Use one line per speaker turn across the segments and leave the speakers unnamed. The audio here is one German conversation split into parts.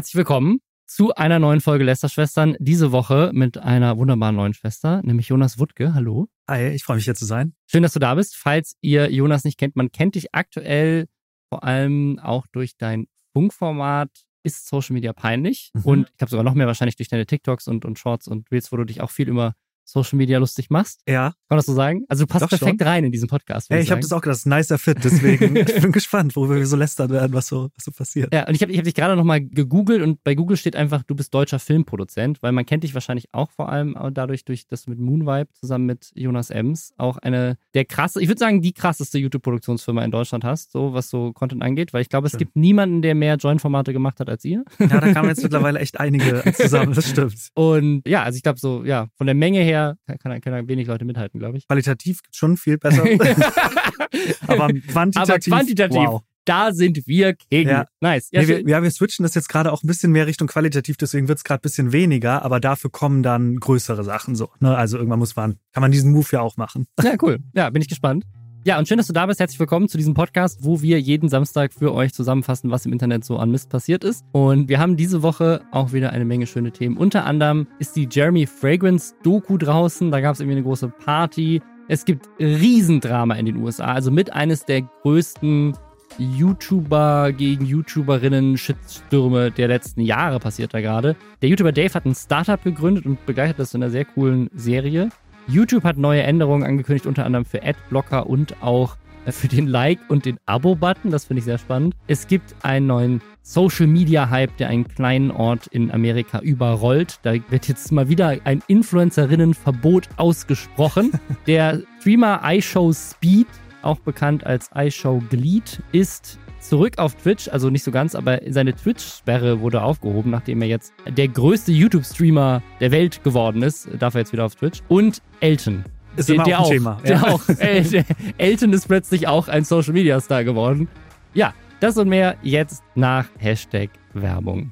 Herzlich willkommen zu einer neuen Folge Lästerschwestern. Diese Woche mit einer wunderbaren neuen Schwester, nämlich Jonas Wuttke. Hallo.
Hi, ich freue mich hier zu sein.
Schön, dass du da bist. Falls ihr Jonas nicht kennt, man kennt dich aktuell vor allem auch durch dein Funkformat ist Social Media peinlich. Mhm. Und ich glaube sogar noch mehr wahrscheinlich durch deine TikToks und, und Shorts und Reels, wo du dich auch viel über Social Media lustig machst.
Ja. Kann
man das so sagen? Also du passt Doch perfekt schon. rein in diesen Podcast.
Ja, ich, ich habe das auch gedacht, das ist ein nicer Fit, deswegen ich bin gespannt, worüber wir so lästern werden, was so, was so passiert.
Ja, und ich habe ich hab dich gerade nochmal gegoogelt und bei Google steht einfach, du bist deutscher Filmproduzent, weil man kennt dich wahrscheinlich auch vor allem dadurch, durch das mit Moonvibe zusammen mit Jonas Ems auch eine der krasse, ich würde sagen, die krasseste YouTube-Produktionsfirma in Deutschland hast, so was so Content angeht, weil ich glaube, es Stimmt. gibt niemanden, der mehr Joint-Formate gemacht hat als ihr.
Ja, da kamen jetzt mittlerweile echt einige zusammen, das stimmt.
Und ja, also ich glaube so, ja, von der Menge her kann, kann wenig Leute mithalten, glaube ich.
Qualitativ schon viel besser. Aber quantitativ.
Aber quantitativ. Wow. Da sind wir King.
Ja. Nice. Ja, nee, wir, ja, wir switchen das jetzt gerade auch ein bisschen mehr Richtung qualitativ, deswegen wird es gerade ein bisschen weniger, aber dafür kommen dann größere Sachen so. Ne? Also irgendwann muss man, kann man diesen Move ja auch machen.
Ja, cool. Ja, bin ich gespannt. Ja, und schön, dass du da bist. Herzlich willkommen zu diesem Podcast, wo wir jeden Samstag für euch zusammenfassen, was im Internet so an Mist passiert ist. Und wir haben diese Woche auch wieder eine Menge schöne Themen. Unter anderem ist die Jeremy Fragrance Doku draußen. Da gab es irgendwie eine große Party. Es gibt Riesendrama in den USA. Also mit eines der größten YouTuber gegen YouTuberinnen Shitstürme der letzten Jahre passiert da gerade. Der YouTuber Dave hat ein Startup gegründet und begleitet das in einer sehr coolen Serie. YouTube hat neue Änderungen angekündigt, unter anderem für Adblocker und auch äh, für den Like und den Abo-Button. Das finde ich sehr spannend. Es gibt einen neuen Social-Media-Hype, der einen kleinen Ort in Amerika überrollt. Da wird jetzt mal wieder ein Influencerinnenverbot ausgesprochen. Der Streamer iShow Speed, auch bekannt als iShow Gleed, ist zurück auf Twitch, also nicht so ganz, aber seine Twitch-Sperre wurde aufgehoben, nachdem er jetzt der größte YouTube-Streamer der Welt geworden ist, darf er jetzt wieder auf Twitch. Und Elton.
Ist der, immer der auch, ein Thema.
Der auch. Äh, Elton ist plötzlich auch ein Social-Media-Star geworden. Ja, das und mehr jetzt nach Hashtag Werbung.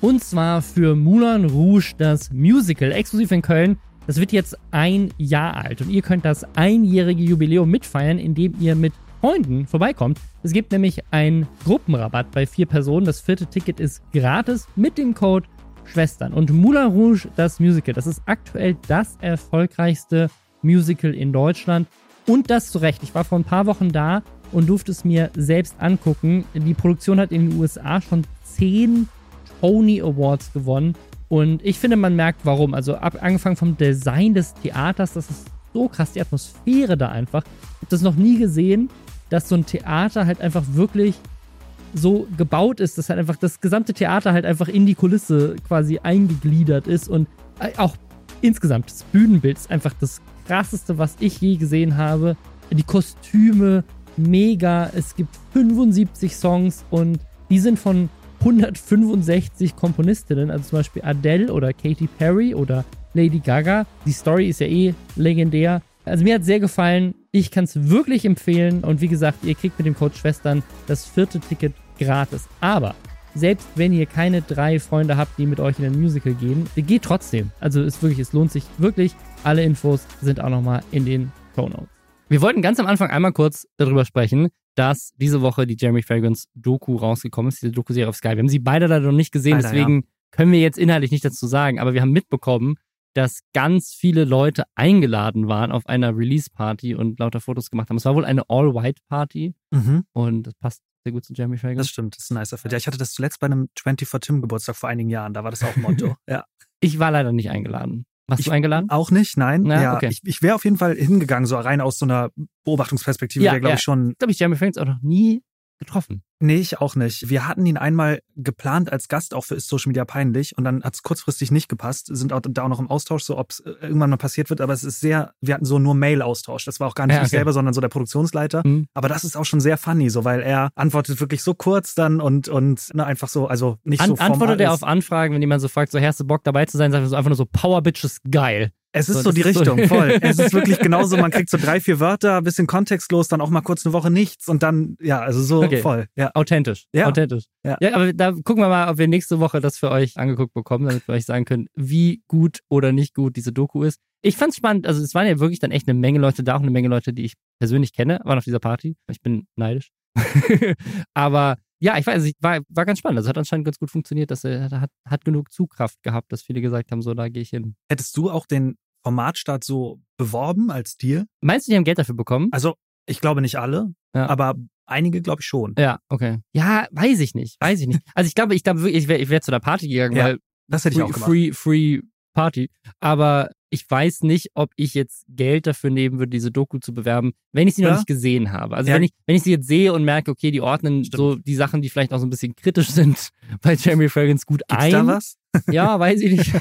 Und zwar für Moulin Rouge, das Musical, exklusiv in Köln. Das wird jetzt ein Jahr alt und ihr könnt das einjährige Jubiläum mitfeiern, indem ihr mit Freunden vorbeikommt. Es gibt nämlich einen Gruppenrabatt bei vier Personen. Das vierte Ticket ist gratis mit dem Code Schwestern. Und Moulin Rouge, das Musical, das ist aktuell das erfolgreichste Musical in Deutschland. Und das zu Recht. Ich war vor ein paar Wochen da und durfte es mir selbst angucken. Die Produktion hat in den USA schon zehn Tony Awards gewonnen. Und ich finde, man merkt warum. Also ab, angefangen vom Design des Theaters, das ist so krass, die Atmosphäre da einfach. Ich habe das noch nie gesehen dass so ein Theater halt einfach wirklich so gebaut ist, dass halt einfach das gesamte Theater halt einfach in die Kulisse quasi eingegliedert ist und auch insgesamt das Bühnenbild ist einfach das krasseste, was ich je gesehen habe. Die Kostüme mega. Es gibt 75 Songs und die sind von 165 Komponistinnen, also zum Beispiel Adele oder Katy Perry oder Lady Gaga. Die Story ist ja eh legendär. Also mir hat sehr gefallen. Ich kann es wirklich empfehlen. Und wie gesagt, ihr kriegt mit dem Code Schwestern das vierte Ticket gratis. Aber selbst wenn ihr keine drei Freunde habt, die mit euch in ein Musical gehen, geht trotzdem. Also es wirklich, es lohnt sich wirklich. Alle Infos sind auch nochmal in den Show Notes. Wir wollten ganz am Anfang einmal kurz darüber sprechen, dass diese Woche die Jeremy Fragrance Doku rausgekommen ist, diese Doku-Serie auf Sky. Wir haben sie beide leider noch nicht gesehen, Alter, deswegen ja. können wir jetzt inhaltlich nicht dazu sagen, aber wir haben mitbekommen, dass ganz viele Leute eingeladen waren auf einer Release-Party und lauter Fotos gemacht haben. Es war wohl eine All-White-Party mhm. und das passt sehr gut zu Jeremy Fragrance.
Das stimmt, das ist ein nicer Fit. Ja, ich hatte das zuletzt bei einem 24 Tim Geburtstag vor einigen Jahren, da war das auch ein Motto. ja.
Ich war leider nicht eingeladen. Warst
ich,
du eingeladen?
Auch nicht, nein. Ja, ja okay. ich, ich wäre auf jeden Fall hingegangen, so rein aus so einer Beobachtungsperspektive, ja, glaube ja. ich schon.
Ich glaube, ich Jeremy Fragrance auch noch nie getroffen.
Nee, ich auch nicht. Wir hatten ihn einmal geplant als Gast auch für Ist Social Media peinlich und dann hat es kurzfristig nicht gepasst. Sind auch da auch noch im Austausch, so ob es äh, irgendwann mal passiert wird, aber es ist sehr, wir hatten so nur Mail-Austausch. Das war auch gar nicht ja, okay. ich selber, sondern so der Produktionsleiter. Mhm. Aber das ist auch schon sehr funny, so weil er antwortet wirklich so kurz dann und und ne, einfach so, also nicht An, so
Antwortet er auf Anfragen, wenn jemand so fragt, so hast du Bock dabei zu sein, sagt er so einfach nur so Power Bitches geil.
Es ist so, so die Richtung, so voll. Es ist wirklich genauso, man kriegt so drei, vier Wörter, bisschen kontextlos, dann auch mal kurz eine Woche nichts und dann, ja, also so okay. voll. Ja.
Authentisch. Ja. Authentisch. Ja. ja, aber da gucken wir mal, ob wir nächste Woche das für euch angeguckt bekommen, damit wir euch sagen können, wie gut oder nicht gut diese Doku ist. Ich fand's spannend, also es waren ja wirklich dann echt eine Menge Leute da, auch eine Menge Leute, die ich persönlich kenne, waren auf dieser Party. Ich bin neidisch. aber ja, ich weiß, war, war ganz spannend. Also hat anscheinend ganz gut funktioniert, dass er hat, hat genug Zugkraft gehabt, dass viele gesagt haben, so, da gehe ich hin.
Hättest du auch den Formatstart so beworben als Deal?
Meinst du, die haben Geld dafür bekommen?
Also, ich glaube nicht alle,
Ja.
aber einige glaube ich schon.
Ja, okay. Ja, weiß ich nicht, weiß ich nicht. Also ich glaube, ich glaube wirklich, ich wäre ich wär zu der Party gegangen,
Ja,
weil
Das hätte ich
free,
auch gemacht.
free, free Party. Aber ich weiß nicht, ob ich jetzt Geld dafür nehmen würde, diese Doku zu bewerben, wenn ich sie noch
Ja.
nicht gesehen habe. Also
Ja.
wenn ich, wenn ich sie jetzt sehe und merke, okay, die ordnen
Stimmt.
so die Sachen, die vielleicht auch so ein bisschen kritisch sind bei Jeremy Fragrance gut
Gibt's
ein.
da was?
Ja, weiß ich nicht.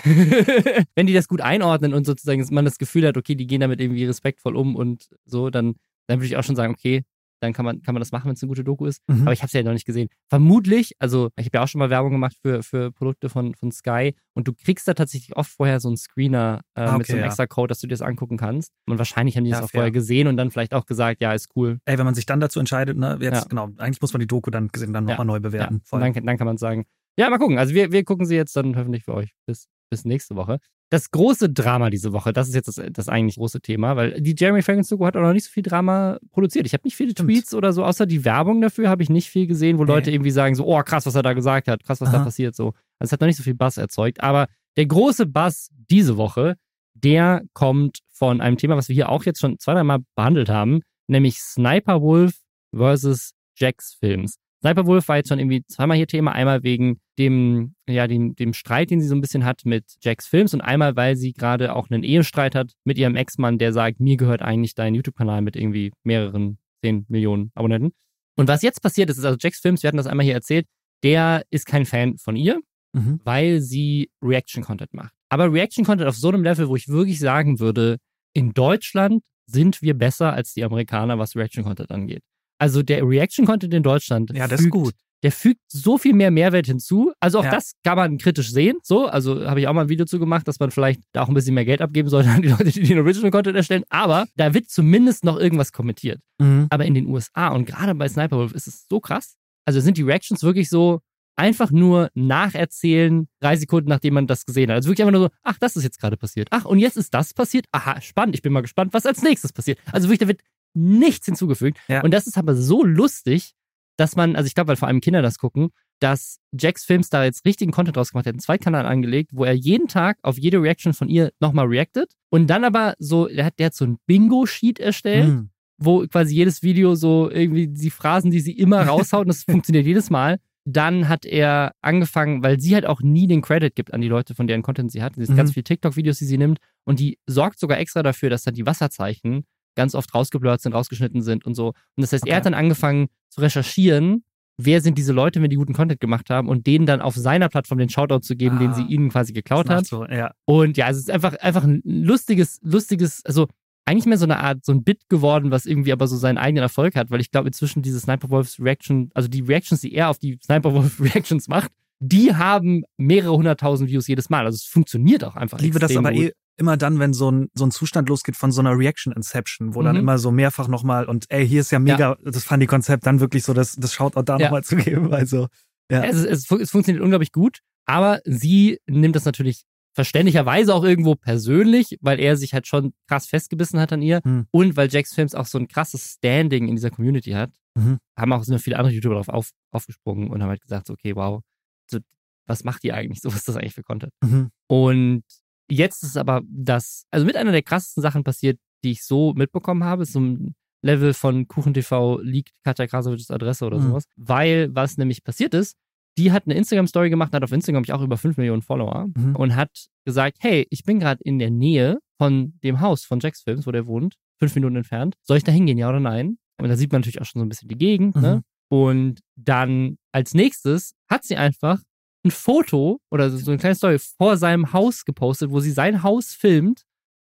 wenn die das gut einordnen und sozusagen man das Gefühl hat, okay, die gehen damit irgendwie respektvoll um und so, dann, dann würde ich auch schon sagen, okay, dann kann man, kann man das machen, wenn es eine gute Doku ist.
Mhm.
Aber ich habe sie ja noch nicht gesehen. Vermutlich, also ich habe ja auch schon mal Werbung gemacht für, für Produkte von, von Sky und du kriegst da tatsächlich oft vorher so einen Screener äh,
Ah,
mit
okay,
so einem
ja.
extra Code, dass du dir das angucken kannst. Und wahrscheinlich haben die das
Ja,
auch
fair.
vorher gesehen und dann vielleicht auch gesagt, ja, ist cool.
Ey, wenn man sich dann dazu entscheidet, ne, jetzt,
Ja.
genau, eigentlich muss man die Doku dann gesehen, dann nochmal neu bewerten.
Dann, dann kann man sagen, ja, mal gucken. Also wir, wir gucken sie jetzt dann hoffentlich für euch bis, bis nächste Woche. Das große Drama diese Woche, das ist jetzt das, das eigentlich große Thema, weil die Jeremy Fragrance Doku hat auch noch nicht so viel Drama produziert. Ich habe nicht viele
Stimmt.
Tweets oder so, außer die Werbung dafür habe ich nicht viel gesehen, wo
Nee.
Leute irgendwie sagen so, oh krass, was er da gesagt hat, krass, was da
Aha.
passiert so. Also es hat noch nicht so viel Buzz erzeugt, aber der große Buzz diese Woche, der kommt von einem Thema, was wir hier auch jetzt schon zwei, drei Mal behandelt haben, nämlich Sniper Wolf versus Jax Films. Sniper Wolf war jetzt schon irgendwie zweimal hier Thema, einmal wegen dem, ja, dem, dem Streit, den sie so ein bisschen hat mit Jax Films und einmal, weil sie gerade auch einen Ehestreit hat mit ihrem Ex-Mann, der sagt, mir gehört eigentlich dein YouTube-Kanal mit irgendwie mehreren 10 Millionen Abonnenten. Und was jetzt passiert ist, ist also Jax Films, wir hatten das einmal hier erzählt, der ist kein Fan von ihr,
Mhm.
weil sie Reaction-Content macht. Aber Reaction-Content auf so einem Level, wo ich wirklich sagen würde, in Deutschland sind wir besser als die Amerikaner, was Reaction-Content angeht. Also der Reaction-Content in Deutschland,
Ja, das ist
fügt,
gut.
der fügt so viel mehr Mehrwert hinzu. Also auch
Ja.
das kann man kritisch sehen. So, also habe ich auch mal ein Video zu gemacht, dass man vielleicht da auch ein bisschen mehr Geld abgeben sollte an die Leute, die den Original-Content erstellen. Aber da wird zumindest noch irgendwas kommentiert.
Mhm.
Aber in den USA und gerade bei Sniper Wolf ist es so krass. Also sind die Reactions wirklich so einfach nur nacherzählen, drei Sekunden nachdem man das gesehen hat. Also wirklich einfach nur so, ach, das ist jetzt gerade passiert. Ach, und jetzt ist das passiert. Aha, spannend. Ich bin mal gespannt, was als nächstes passiert. Also wirklich, da wird nichts hinzugefügt.
Ja.
Und das ist aber so lustig, dass man, also ich glaube, weil vor allem Kinder das gucken, dass Jacks Films da jetzt richtigen Content draus gemacht hat, einen Zweitkanal angelegt, wo er jeden Tag auf jede Reaction von ihr nochmal reactet und dann aber so, der hat, der hat so ein Bingo-Sheet erstellt,
Mhm.
wo quasi jedes Video so irgendwie die Phrasen, die sie immer raushaut, und das funktioniert jedes Mal. Dann hat er angefangen, weil sie halt auch nie den Credit gibt an die Leute, von deren Content sie hat. Sie hat
Mhm.
ganz viele TikTok-Videos, die sie nimmt. Und die sorgt sogar extra dafür, dass dann die Wasserzeichen ganz oft rausgeblurrt sind, rausgeschnitten sind und so. Und das heißt,
Okay.
er hat dann angefangen zu recherchieren, wer sind diese Leute, wenn die guten Content gemacht haben und denen dann auf seiner Plattform den Shoutout zu geben, den
Ah.
sie ihnen quasi geklaut hat.
So, ja.
Und ja, es ist einfach, einfach ein lustiges, lustiges, also eigentlich mehr so eine Art, so ein Bit geworden, was irgendwie aber so seinen eigenen Erfolg hat, weil ich glaube, inzwischen diese Sniper Wolfs Reaction, also die Reactions, die er auf die Sniper Wolf Reactions macht, die haben mehrere hunderttausend Views jedes Mal. Also es funktioniert auch einfach.
Ich liebe das aber
gut.
eh immer dann, wenn so ein, so ein Zustand losgeht von so einer Reaction Inception, wo dann
Mhm.
immer so mehrfach nochmal und ey, hier ist ja mega, das fand die Konzept, dann wirklich so das, das Shoutout da
Ja.
nochmal zu geben. Also, ja.
Es, es, es funktioniert unglaublich gut, aber sie nimmt das natürlich verständlicherweise auch irgendwo persönlich, weil er sich halt schon krass festgebissen hat an ihr
Hm.
und weil Jax Films auch so ein krasses Standing in dieser Community hat,
Mhm.
haben auch so viele andere YouTuber darauf auf, aufgesprungen und haben halt gesagt, so, okay, wow, so, was macht ihr eigentlich? So, was ist das eigentlich für Content?
Mhm.
Und jetzt ist aber das, also mit einer der krassesten Sachen passiert, die ich so mitbekommen habe, ist so ein Level von KuchenTV liegt Katja Krasowitschs Adresse oder
Mhm.
sowas. Weil was nämlich passiert ist, die hat eine Instagram-Story gemacht, hat auf Instagram ich auch über 5 Millionen Follower
Mhm.
und hat gesagt, hey, ich bin gerade in der Nähe von dem Haus von Jax Films, wo der wohnt, fünf Minuten entfernt. Soll ich da hingehen, ja oder nein? Und da sieht man natürlich auch schon so ein bisschen die Gegend, ne? Und dann als nächstes hat sie einfach ein Foto oder so eine kleine Story vor seinem Haus gepostet, wo sie sein Haus filmt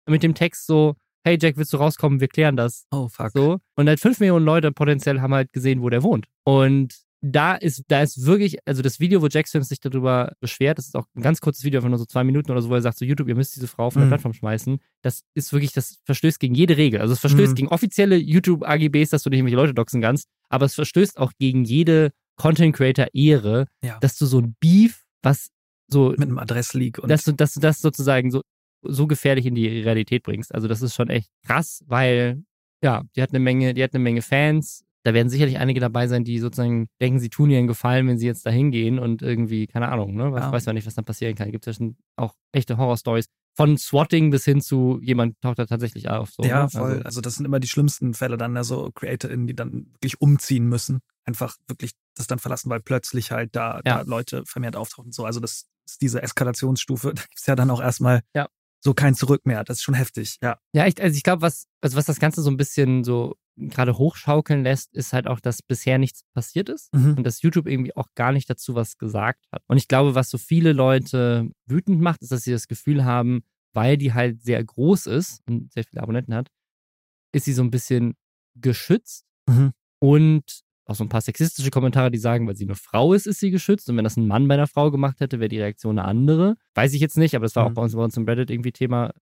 mit dem Text so, hey Jack, willst du rauskommen? Wir klären das.
Oh, fuck.
So. Und halt fünf Millionen Leute potenziell haben halt gesehen, wo der wohnt. Und da ist, da ist wirklich, also das Video, wo Jack Sims sich darüber beschwert, das ist auch ein ganz kurzes Video, einfach nur so zwei Minuten oder so, wo er sagt, so YouTube, ihr müsst diese Frau von der
Mhm.
Plattform schmeißen. Das ist wirklich, das verstößt gegen jede Regel. Also es verstößt
Mhm.
gegen offizielle YouTube-AGBs, dass du nicht irgendwelche Leute doxen kannst, aber es verstößt auch gegen jede Content-Creator-Ehre,
Ja.
dass du so ein Beef, was so
Mit einem Adressleak und
dass du, dass du das sozusagen so, so gefährlich in die Realität bringst. Also das ist schon echt krass, weil ja, die hat eine Menge, die hat eine Menge Fans. da werden sicherlich einige dabei sein, die sozusagen denken, sie tun ihr einen Gefallen, wenn sie jetzt da hingehen und irgendwie, keine Ahnung, ne? Was,
Ja.
Weiß man nicht, was dann passieren kann. Gibt es ja schon auch echte Horror-Stories. Von Swatting bis hin zu jemand taucht da tatsächlich auf. So,
ja,
ne?
voll.
Also,
Also, das sind immer die schlimmsten Fälle dann, also CreatorInnen, die dann wirklich umziehen müssen. Einfach wirklich das dann verlassen, weil plötzlich halt da,
Ja.
da Leute vermehrt auftauchen. So, also das ist diese Eskalationsstufe. Da gibt's ja dann auch erstmal
Ja.
so kein Zurück mehr. Das ist schon heftig. Ja.
Ja, ich, also ich glaube, was, also was das Ganze so ein bisschen so gerade hochschaukeln lässt, ist halt auch, dass bisher nichts passiert ist
Mhm.
und dass YouTube irgendwie auch gar nicht dazu was gesagt hat. Und ich glaube, was so viele Leute wütend macht, ist, dass sie das Gefühl haben, weil die halt sehr groß ist und sehr viele Abonnenten hat, ist sie so ein bisschen geschützt
Mhm.
und auch so ein paar sexistische Kommentare, die sagen, weil sie eine Frau ist, ist sie geschützt. Und wenn das ein Mann bei einer Frau gemacht hätte, wäre die Reaktion eine andere. Weiß ich jetzt nicht, aber das war auch
Mhm.
bei uns, bei uns im Reddit irgendwie Thema.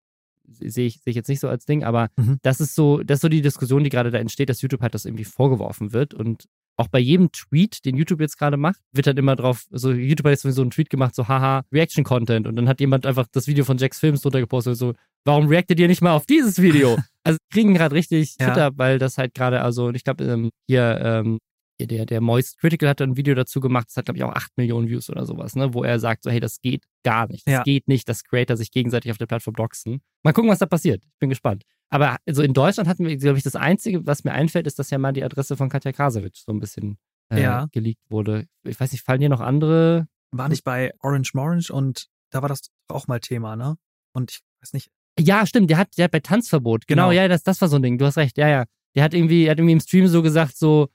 Sehe ich, sehe ich jetzt nicht so als Ding, aber
Mhm.
das ist so, das ist so die Diskussion, die gerade da entsteht, dass YouTube halt das irgendwie vorgeworfen wird. Und auch bei jedem Tweet, den YouTube jetzt gerade macht, wird dann immer drauf, so YouTube hat jetzt sowieso einen Tweet gemacht, so haha, Reaction-Content. Und dann hat jemand einfach das Video von Jacks Films drunter gepostet, so, warum reactet ihr nicht mal auf dieses Video? also kriegen gerade richtig
Ja.
Twitter, weil das halt gerade, also, ich glaube, ähm, hier, ähm, hier der, der Moist Critical hat ein Video dazu gemacht, das hat, glaube ich, auch 8 Millionen Views oder sowas, ne, wo er sagt, so, hey, das geht gar nicht. Das
Ja.
geht nicht, dass Creator sich gegenseitig auf der Plattform doxen. Mal gucken, was da passiert. Ich bin gespannt. Aber also in Deutschland hatten wir, glaube ich, das Einzige, was mir einfällt, ist, dass ja mal die Adresse von Katja Krasowitsch so ein bisschen äh,
Ja.
geleakt wurde. Ich weiß nicht, fallen dir noch andere?
War nicht bei Orange Morange und da war das auch mal Thema, ne? Und ich weiß nicht.
Ja, stimmt, der hat, der hat bei Tanzverbot. Genau,
Genau.
ja, das, das war so ein Ding. Du hast recht, ja, ja. Der hat irgendwie, der hat irgendwie im Stream so gesagt, so,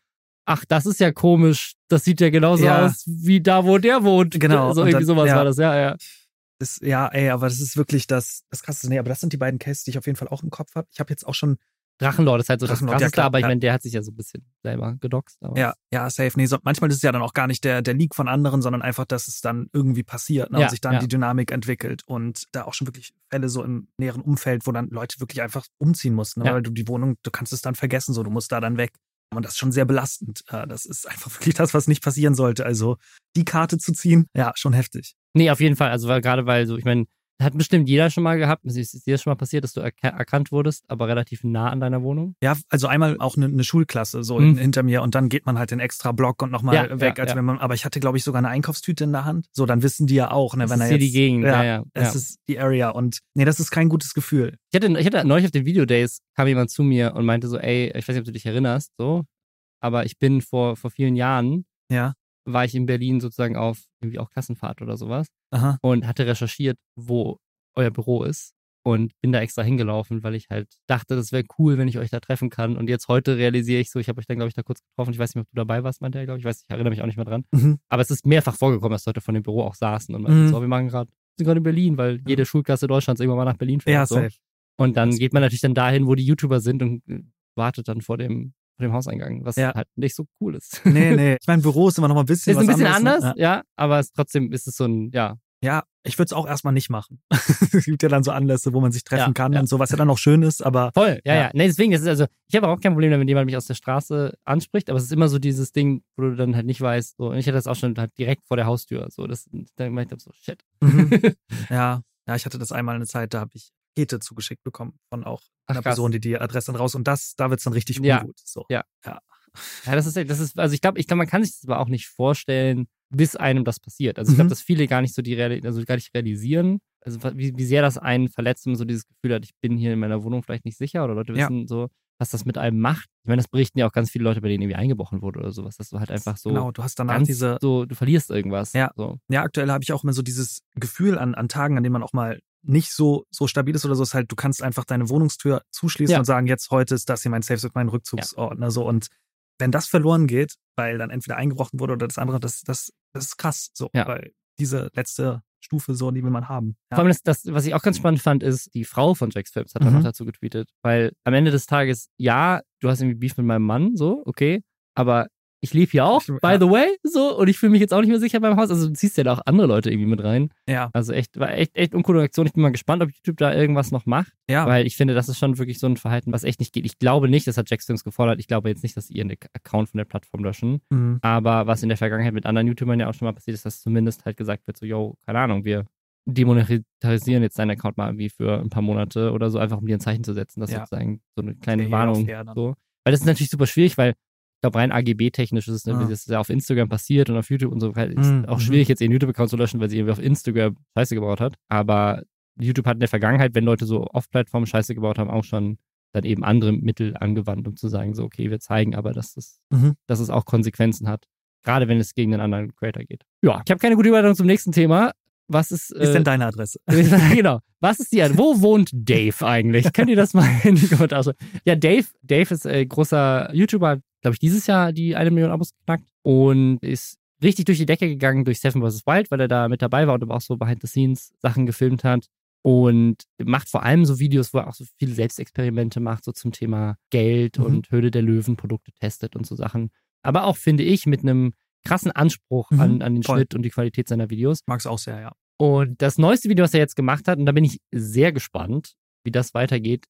ach, das ist ja komisch. Das sieht ja genauso
Ja.
aus wie da, wo der wohnt.
Genau,
So irgendwie
dann-
sowas
ja.
war das, ja, ja.
Das, ja, ey, aber das ist wirklich das, das krasseste. Nee, aber das sind die beiden Cases, die ich auf jeden Fall auch im Kopf habe. Ich habe jetzt auch schon,
Drachenlord ist halt so das
Drachenlord, ja,
krasseste,
klar,
aber ich
ja.
meine, der hat sich ja so ein bisschen selber gedoxt.
Ja, ja, safe. Nee, so, manchmal ist es ja dann auch gar nicht der, der Leak von anderen, sondern einfach, dass es dann irgendwie passiert ne,
Ja,
und sich dann die Dynamik entwickelt. Und da auch schon wirklich Fälle so im näheren Umfeld, wo dann Leute wirklich einfach umziehen mussten, ne, weil du die Wohnung, du kannst es dann vergessen, so, du musst da dann weg. Und das ist schon sehr belastend. Äh, Das ist einfach wirklich das, was nicht passieren sollte. Also die Karte zu ziehen, ja, schon heftig.
Nee, auf jeden Fall. Also weil, gerade weil so, ich meine, hat bestimmt jeder schon mal gehabt. Es ist dir schon mal passiert, dass du erka- erkannt wurdest, aber relativ nah an deiner Wohnung.
Ja, also einmal auch eine, eine Schulklasse so
Mhm.
hinter mir und dann geht man halt den extra Block und nochmal
Ja,
weg,
ja,
als
ja.
wenn man, aber ich hatte, glaube ich, sogar eine Einkaufstüte in der Hand. So, dann wissen die ja auch, ne,
Das
wenn
ist
er
hier
jetzt,
die Gegend. Ja, ja.
es ist die Area und nee, das ist kein gutes Gefühl.
Ich hatte, ich hatte neulich auf den Videodays kam jemand zu mir und meinte so, ey, ich weiß nicht, ob du dich erinnerst, so, aber ich bin vor, vor vielen Jahren,
Ja,
war ich in Berlin sozusagen auf irgendwie auch Klassenfahrt oder sowas
aha,
und hatte recherchiert, wo euer Büro ist und bin da extra hingelaufen, weil ich halt dachte, das wäre cool, wenn ich euch da treffen kann. Und jetzt heute realisiere ich so, ich habe euch dann, glaube ich, da kurz getroffen. Ich weiß nicht ob du dabei warst, meinte er, glaube ich. Ich weiß, ich erinnere mich auch nicht mehr dran.
mhm.
Aber es ist mehrfach vorgekommen, dass Leute von dem Büro auch saßen und meinten,
Mhm.
so, wir machen gerade, sind gerade in Berlin, weil jede Schulklasse Deutschlands irgendwann mal nach Berlin fährt.
ja,
so.
safe.
Und dann geht man natürlich dann dahin, wo die YouTuber sind und wartet dann vor dem, vor dem Hauseingang, was
Ja.
halt nicht so cool ist.
Nee, nee. Ich meine, Büro ist immer noch mal ein bisschen
Ist ein bisschen
anderes,
anders,
ne?
ja, aber es, trotzdem ist es so ein, ja,
Ja, ich würde es auch erstmal nicht machen. es gibt ja dann so Anlässe, wo man sich treffen
Ja,
kann
ja.
und so, was ja dann auch schön ist, aber
voll, ja,
Ja.
ja. Nee, deswegen, das ist also, ich habe auch kein Problem wenn jemand mich aus der Straße anspricht, aber es ist immer so dieses Ding, wo du dann halt nicht weißt, so, und ich hatte das auch schon halt direkt vor der Haustür, so, das, da meinte ich so, shit.
mhm. ja, ja, ich hatte das einmal eine Zeit, da habe ich Pakete zugeschickt bekommen von auch
Ach,
einer
krass.
Person, die die Adresse dann raus und das, da wird's dann richtig
Ja.
ungut. So.
Ja. Ja, das ist, das ist, also ich glaube, ich glaube, man kann sich das aber auch nicht vorstellen, bis einem das passiert. Also ich glaube,
Mhm.
dass viele gar nicht so die Reali also gar nicht realisieren, also wie, wie sehr das einen verletzt, wenn man so dieses Gefühl hat, ich bin hier in meiner Wohnung vielleicht nicht sicher oder Leute
Ja.
wissen so, was das mit einem macht. Ich meine, das berichten ja auch ganz viele Leute, bei denen irgendwie eingebrochen wurde oder sowas, dass du halt einfach so
Genau, du hast danach diese,
so, du verlierst irgendwas.
Ja.
So.
ja, aktuell habe ich auch immer so dieses Gefühl an, an Tagen, an denen man auch mal nicht so, so stabil ist oder so, ist halt, du kannst einfach deine Wohnungstür zuschließen
Ja.
und sagen, jetzt heute ist das hier mein Safe, mein Rückzugsort, ne, so und wenn das verloren geht, weil dann entweder eingebrochen wurde oder das andere, das, das, das ist krass, so,
Ja.
weil diese letzte Stufe so, die will man haben.
Vor allem das, das, was ich auch ganz spannend fand, ist, die Frau von Jax Phillips hat dann
Mhm.
auch dazu getweetet. Weil am Ende des Tages, ja, du hast irgendwie Beef mit meinem Mann, so, okay, aber ich lebe hier auch, by
ja.
the way, so, und ich fühle mich jetzt auch nicht mehr sicher beim Haus. Also du ziehst ja da auch andere Leute irgendwie mit rein.
Ja,
Also echt, war echt, echt uncoole Aktion. Ich bin mal gespannt, ob YouTube da irgendwas noch macht,
ja,
weil ich finde, das ist schon wirklich so ein Verhalten, was echt nicht geht. Ich glaube nicht, das hat Phillips gefordert. Ich glaube jetzt nicht, dass sie ihren Account von der Plattform löschen.
mhm.
Aber was in der Vergangenheit mit anderen YouTubern ja auch schon mal passiert ist, dass zumindest halt gesagt wird, so, yo, keine Ahnung, wir demonetarisieren jetzt deinen Account mal irgendwie für ein paar Monate oder so, einfach um dir ein Zeichen zu setzen, dass
Ja.
sozusagen so eine kleine Warnung so. Weil das ist natürlich super schwierig, weil Ich glaube, rein AGB-technisch ist es, ne, das ja auf Instagram passiert und auf YouTube und so. Ist
Mhm,
auch schwierig, jetzt ihren YouTube-Account zu löschen, weil sie irgendwie auf Instagram Scheiße gebaut hat. Aber YouTube hat in der Vergangenheit, wenn Leute so auf Plattformen Scheiße gebaut haben, auch schon dann eben andere Mittel angewandt, um zu sagen, so, okay, wir zeigen aber, dass, das,
Mhm.
dass es auch Konsequenzen hat. Gerade wenn es gegen einen anderen Creator geht. Ja, ich habe keine gute Überleitung zum nächsten Thema. Was ist,
Ist
äh,
denn deine Adresse?
genau. Was ist die, wo wohnt Dave eigentlich? Könnt ihr das mal in die Kommentare schreiben? Ja, Dave, Dave ist äh, großer YouTuber, glaube ich, dieses Jahr die eine Million Abos geknackt und ist richtig durch die Decke gegangen durch Seven vs. Wild, weil er da mit dabei war und aber auch so Behind-the-Scenes Sachen gefilmt hat und macht vor allem so Videos, wo er auch so viele Selbstexperimente macht, so zum Thema Geld
Mhm.
und Höhle der Löwen Produkte testet und so Sachen. Aber auch, finde ich, mit einem krassen Anspruch
Mhm,
an, an den
voll.
Schnitt und die Qualität seiner Videos.
Mag's auch sehr, ja.
Und das neueste Video, was er jetzt gemacht hat, und da bin ich sehr gespannt, wie das weitergeht,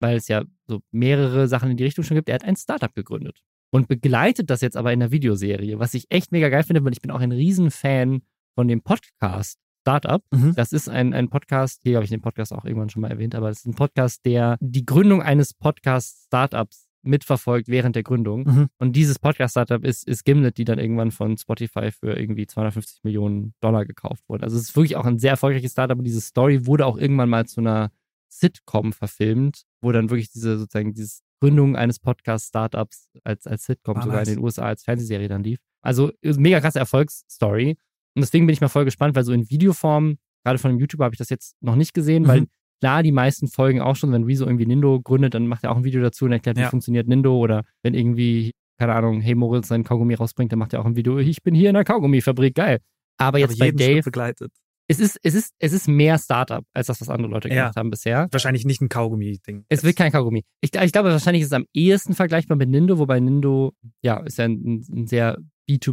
weil es ja so mehrere Sachen in die Richtung schon gibt. Er hat ein Startup gegründet und begleitet das jetzt aber in einer Videoserie, was ich echt mega geil finde, weil ich bin auch ein Riesenfan von dem Podcast Startup.
Mhm.
Das ist ein, ein Podcast, hier habe ich den Podcast auch irgendwann schon mal erwähnt, aber es ist ein Podcast, der die Gründung eines Podcast-Startups mitverfolgt während der Gründung.
Mhm.
Und dieses Podcast-Startup ist, ist Gimlet, die dann irgendwann von Spotify für irgendwie 250 Millionen Dollar gekauft wurde. Also es ist wirklich auch ein sehr erfolgreiches Startup und diese Story wurde auch irgendwann mal zu einer Sitcom verfilmt, wo dann wirklich diese sozusagen diese Gründung eines Podcast-Startups als, als Sitcom
Ah,
sogar in den USA als Fernsehserie dann lief. Also mega krasse Erfolgsstory. Und deswegen bin ich mal voll gespannt, weil so in Videoform, gerade von einem YouTuber habe ich das jetzt noch nicht gesehen, weil
Mhm.
klar, die meisten folgen auch schon, wenn Rezo irgendwie Nindo gründet, dann macht er auch ein Video dazu und erklärt, wie
Ja.
funktioniert Nindo oder wenn irgendwie, keine Ahnung, Hey Moritz sein Kaugummi rausbringt, dann macht er auch ein Video, ich bin hier in der Kaugummifabrik, geil. Aber jetzt
Aber
bei Dave,
begleitet.
Es ist, es ist, es ist mehr Startup, als das, was andere Leute
Ja.
gemacht haben bisher.
Wahrscheinlich nicht ein Kaugummi-Ding.
Es wird kein Kaugummi. Ich, ich glaube, wahrscheinlich ist es am ehesten vergleichbar mit Nindo, wobei Nindo, ja, ist ja ein, ein sehr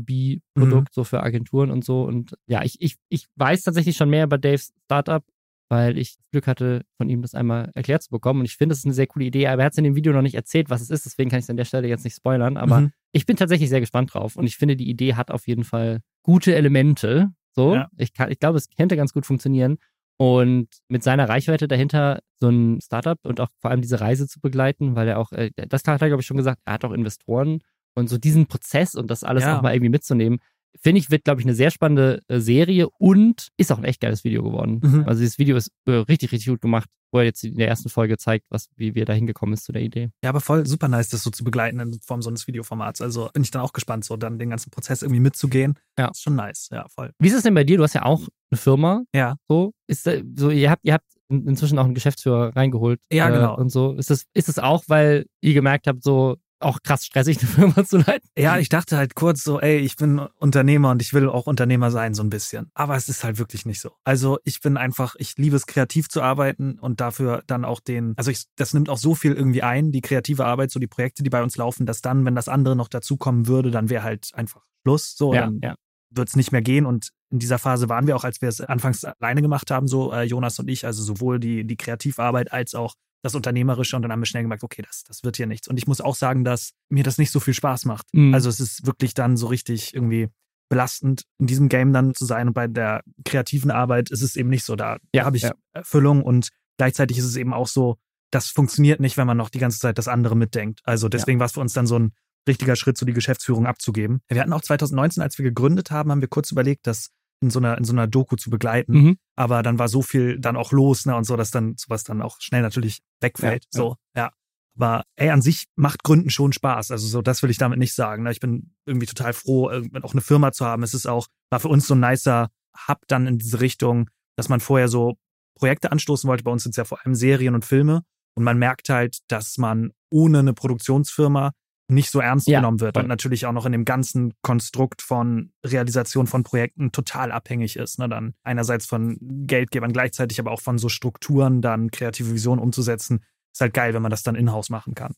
B2B-Produkt, so für Agenturen und so. Und ja, ich, ich, ich weiß tatsächlich schon mehr über Daves Startup, weil ich Glück hatte, von ihm das einmal erklärt zu bekommen. Und ich finde, es ist eine sehr coole Idee, aber er hat es in dem Video noch nicht erzählt, was es ist. Deswegen kann ich es an der Stelle jetzt nicht spoilern. Aber
Mhm.
ich bin tatsächlich sehr gespannt drauf. Und ich finde, die Idee hat auf jeden Fall gute Elemente. So,
Ja.
ich, kann, ich glaube, es könnte ganz gut funktionieren. Und mit seiner Reichweite dahinter so ein Startup und auch vor allem diese Reise zu begleiten, weil er auch, äh, das hat er, glaube ich, schon gesagt, er hat auch Investoren und so diesen Prozess und das alles
Ja.
auch mal irgendwie mitzunehmen, finde ich, wird, glaube ich, eine sehr spannende äh, Serie und ist auch ein echt geiles Video geworden.
Mhm.
Also dieses Video ist äh, richtig, richtig gut gemacht, wo er jetzt in der ersten Folge zeigt, was, wie wir da hingekommen ist zu der Idee.
Ja, aber voll super nice, das so zu begleiten in Form so eines Videoformats. Also bin ich dann auch gespannt, so dann den ganzen Prozess irgendwie mitzugehen.
Ja.
Ist schon nice, ja, voll.
Wie ist es denn bei dir? Du hast ja auch eine Firma.
Ja.
So, ist da, so ihr habt, ihr habt in- inzwischen auch einen Geschäftsführer reingeholt.
Ja,
äh,
genau.
Und so. Ist es, ist es auch, weil ihr gemerkt habt, so auch krass stressig, eine Firma zu leiten?
Ja, ich dachte halt kurz so, ey, ich bin Unternehmer und ich will auch Unternehmer sein, so ein bisschen. Aber es ist halt wirklich nicht so. Also ich bin einfach, ich liebe es, kreativ zu arbeiten und dafür dann auch den, also ich, das nimmt auch so viel irgendwie ein, die kreative Arbeit, so die Projekte, die bei uns laufen, dass dann, wenn das andere noch dazukommen würde, dann wäre halt einfach Schluss. So,
ja,
dann
ja.
wird es nicht mehr gehen. Und in dieser Phase waren wir auch, als wir es anfangs alleine gemacht haben, so äh, Jonas und ich, also sowohl die, die Kreativarbeit als auch das Unternehmerische. Und dann haben wir schnell gemerkt, okay, das, das wird hier nichts. Und ich muss auch sagen, dass mir das nicht so viel Spaß macht.
Mhm.
Also es ist wirklich dann so richtig irgendwie belastend, in diesem Game dann zu sein. Und bei der kreativen Arbeit ist es eben nicht so. Da
Ja,
habe ich
ja.
Erfüllung und gleichzeitig ist es eben auch so, das funktioniert nicht, wenn man noch die ganze Zeit das andere mitdenkt. Also deswegen war es für uns dann so ein richtiger Schritt, so die Geschäftsführung abzugeben. Wir hatten auch 2019, als wir gegründet haben, haben wir kurz überlegt, das in so einer, in so einer Doku zu begleiten.
Mhm.
Aber dann war so viel dann auch los, ne, und so, dass dann sowas dann auch schnell natürlich wegfällt.
Ja,
so, ja. Aber ey, an sich macht Gründen schon Spaß. Also so, das will ich damit nicht sagen. Ne? Ich bin irgendwie total froh, auch eine Firma zu haben. Es ist auch, war für uns so ein nicer Hub dann in diese Richtung, dass man vorher so Projekte anstoßen wollte. Bei uns sind es ja vor allem Serien und Filme. Und man merkt halt, dass man ohne eine Produktionsfirma nicht so ernst
Ja,
genommen wird
voll.
und natürlich auch noch in dem ganzen Konstrukt von Realisation von Projekten total abhängig ist. Ne? Dann einerseits von Geldgebern, gleichzeitig aber auch von so Strukturen, dann kreative Visionen umzusetzen. Ist halt geil, wenn man das dann in-house machen kann.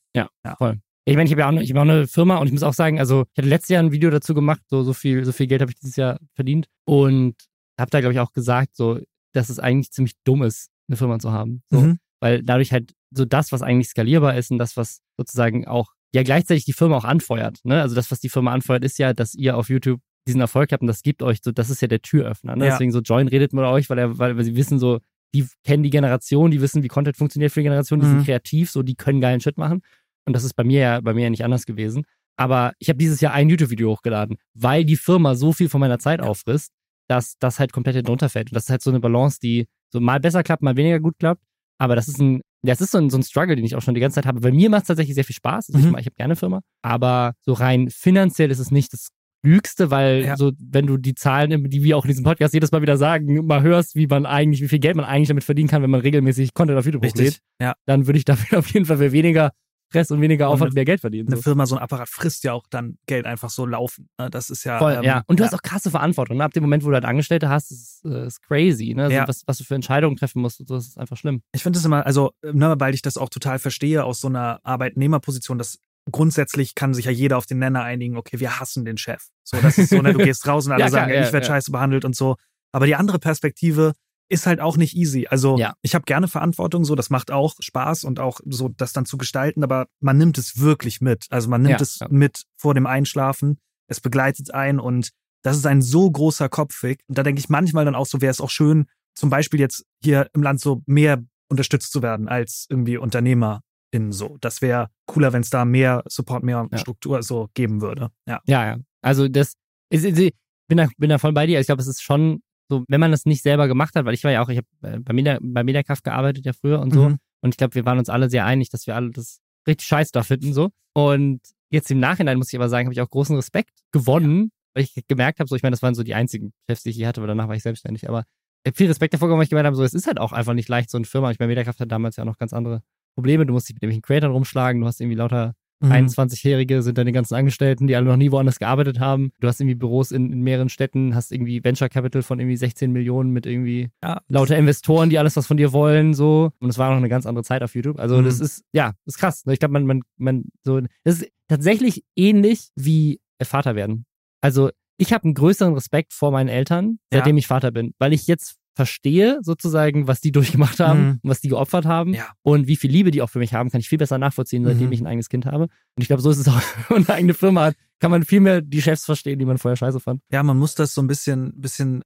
Ich meine, ich habe ja auch, eine- ich habe auch eine Firma und ich muss auch sagen, also ich hatte letztes Jahr ein Video dazu gemacht, so, so viel, so viel Geld habe ich dieses Jahr verdient und habe da, glaube ich, auch gesagt, so, dass es eigentlich ziemlich dumm ist, eine Firma zu haben. So,
Mhm.
Weil dadurch halt so das, was eigentlich skalierbar ist und das, was sozusagen auch, ja gleichzeitig die Firma auch anfeuert. Ne? Also das, was die Firma anfeuert, ist ja, dass ihr auf YouTube diesen Erfolg habt und das gibt euch so, das ist ja der Türöffner. Ne?
Ja.
Deswegen so Join redet mit euch, weil er, weil, weil sie wissen so, die kennen die Generation, die wissen, wie Content funktioniert für die Generation, die
Mhm.
sind kreativ, so die können geilen Shit machen. Und das ist bei mir ja, bei mir ja nicht anders gewesen. Aber ich habe dieses Jahr ein YouTube-Video hochgeladen, weil die Firma so viel von meiner Zeit auffrisst, dass das halt komplett hinten fällt. Und das ist halt so eine Balance, die so mal besser klappt, mal weniger gut klappt. Aber das ist ein, das ist so ein, so ein Struggle, den ich auch schon die ganze Zeit habe. Bei mir macht es tatsächlich sehr viel Spaß. Also
Mhm.
ich, ich habe gerne Firma. Aber so rein finanziell ist es nicht das Klügste, weil
Ja.
so, wenn du die Zahlen, die wir auch in diesem Podcast jedes Mal wieder sagen, mal hörst, wie man eigentlich, wie viel Geld man eigentlich damit verdienen kann, wenn man regelmäßig Content auf YouTube hochlädt,
Richtig. Ja.
dann würde ich dafür auf jeden Fall für weniger Stress und weniger
Und
Aufwand
eine-
mehr Geld verdienen.
Eine
So.
Firma, so ein Apparat frisst ja auch dann Geld einfach so laufen. ne? Das ist ja.
Voll,
ähm,
ja. Und du hast auch krasse Verantwortung. Ne? Ab dem Moment, wo du halt Angestellte hast, ist, äh, ist crazy. Ne? Also
Ja.
was, was du für Entscheidungen treffen musst, und das ist einfach schlimm.
Ich finde es immer, also, ne, weil ich das auch total verstehe aus so einer Arbeitnehmerposition, dass grundsätzlich kann sich ja jeder auf den Nenner einigen, okay, wir hassen den Chef. So, das ist so, ne, du gehst raus und alle
Ja, klar,
sagen,
ja,
ich werde
ja.
scheiße behandelt und so. Aber die andere Perspektive ist halt auch nicht easy. Also
Ja.
ich habe gerne Verantwortung, so das macht auch Spaß und auch so das dann zu gestalten, aber man nimmt es wirklich mit. Also man nimmt
Ja,
es mit vor dem Einschlafen, es begleitet einen und das ist ein so großer Kopfweg. Und da denke ich manchmal dann auch so, wäre es auch schön, zum Beispiel jetzt hier im Land so mehr unterstützt zu werden als irgendwie UnternehmerInnen so. Das wäre cooler, wenn es da mehr Support, mehr
Ja.
Struktur so geben würde. Ja.
Ja, ja. Also das ist, ich bin da, bin da voll bei dir. Ich glaube, es ist schon so, wenn man das nicht selber gemacht hat, weil ich war ja auch, ich habe bei, Media, bei Mediakraft gearbeitet ja früher und so.
Mhm.
Und ich glaube, wir waren uns alle sehr einig, dass wir alle das richtig scheiße da finden so. Und jetzt im Nachhinein muss ich aber sagen, habe ich auch großen Respekt gewonnen, weil ich gemerkt habe, so, ich meine, das waren so die einzigen Chefs, die ich je hatte, weil danach war ich selbstständig. Aber ich habe viel Respekt davor gewonnen, weil ich gemerkt habe, so, es ist halt auch einfach nicht leicht, so eine Firma. Ich meine, Mediakraft hat damals ja noch ganz andere Probleme. Du musst dich mit irgendwelchen Creators rumschlagen, du hast irgendwie lauter
Mhm.
21-Jährige sind dann die ganzen Angestellten, die alle noch nie woanders gearbeitet haben. Du hast irgendwie Büros in, in mehreren Städten, hast irgendwie Venture Capital von irgendwie 16 Millionen mit irgendwie
Ja.
lauter Investoren, die alles was von dir wollen, so. Und es war noch eine ganz andere Zeit auf YouTube. Also
Mhm.
das ist, ja, das ist krass. Ich glaube, man, man, man, so, das ist tatsächlich ähnlich wie Vater werden. Also ich habe einen größeren Respekt vor meinen Eltern,
Ja.
seitdem ich Vater bin, weil ich jetzt verstehe sozusagen, was die durchgemacht haben
Mhm.
und was die geopfert haben
Ja.
und wie viel Liebe die auch für mich haben, kann ich viel besser nachvollziehen, seitdem
Mhm.
ich ein eigenes Kind habe. Und ich glaube, so ist es auch, wenn man eine eigene Firma hat, kann man viel mehr die Chefs verstehen, die man vorher scheiße fand.
Ja, man muss das so ein bisschen, bisschen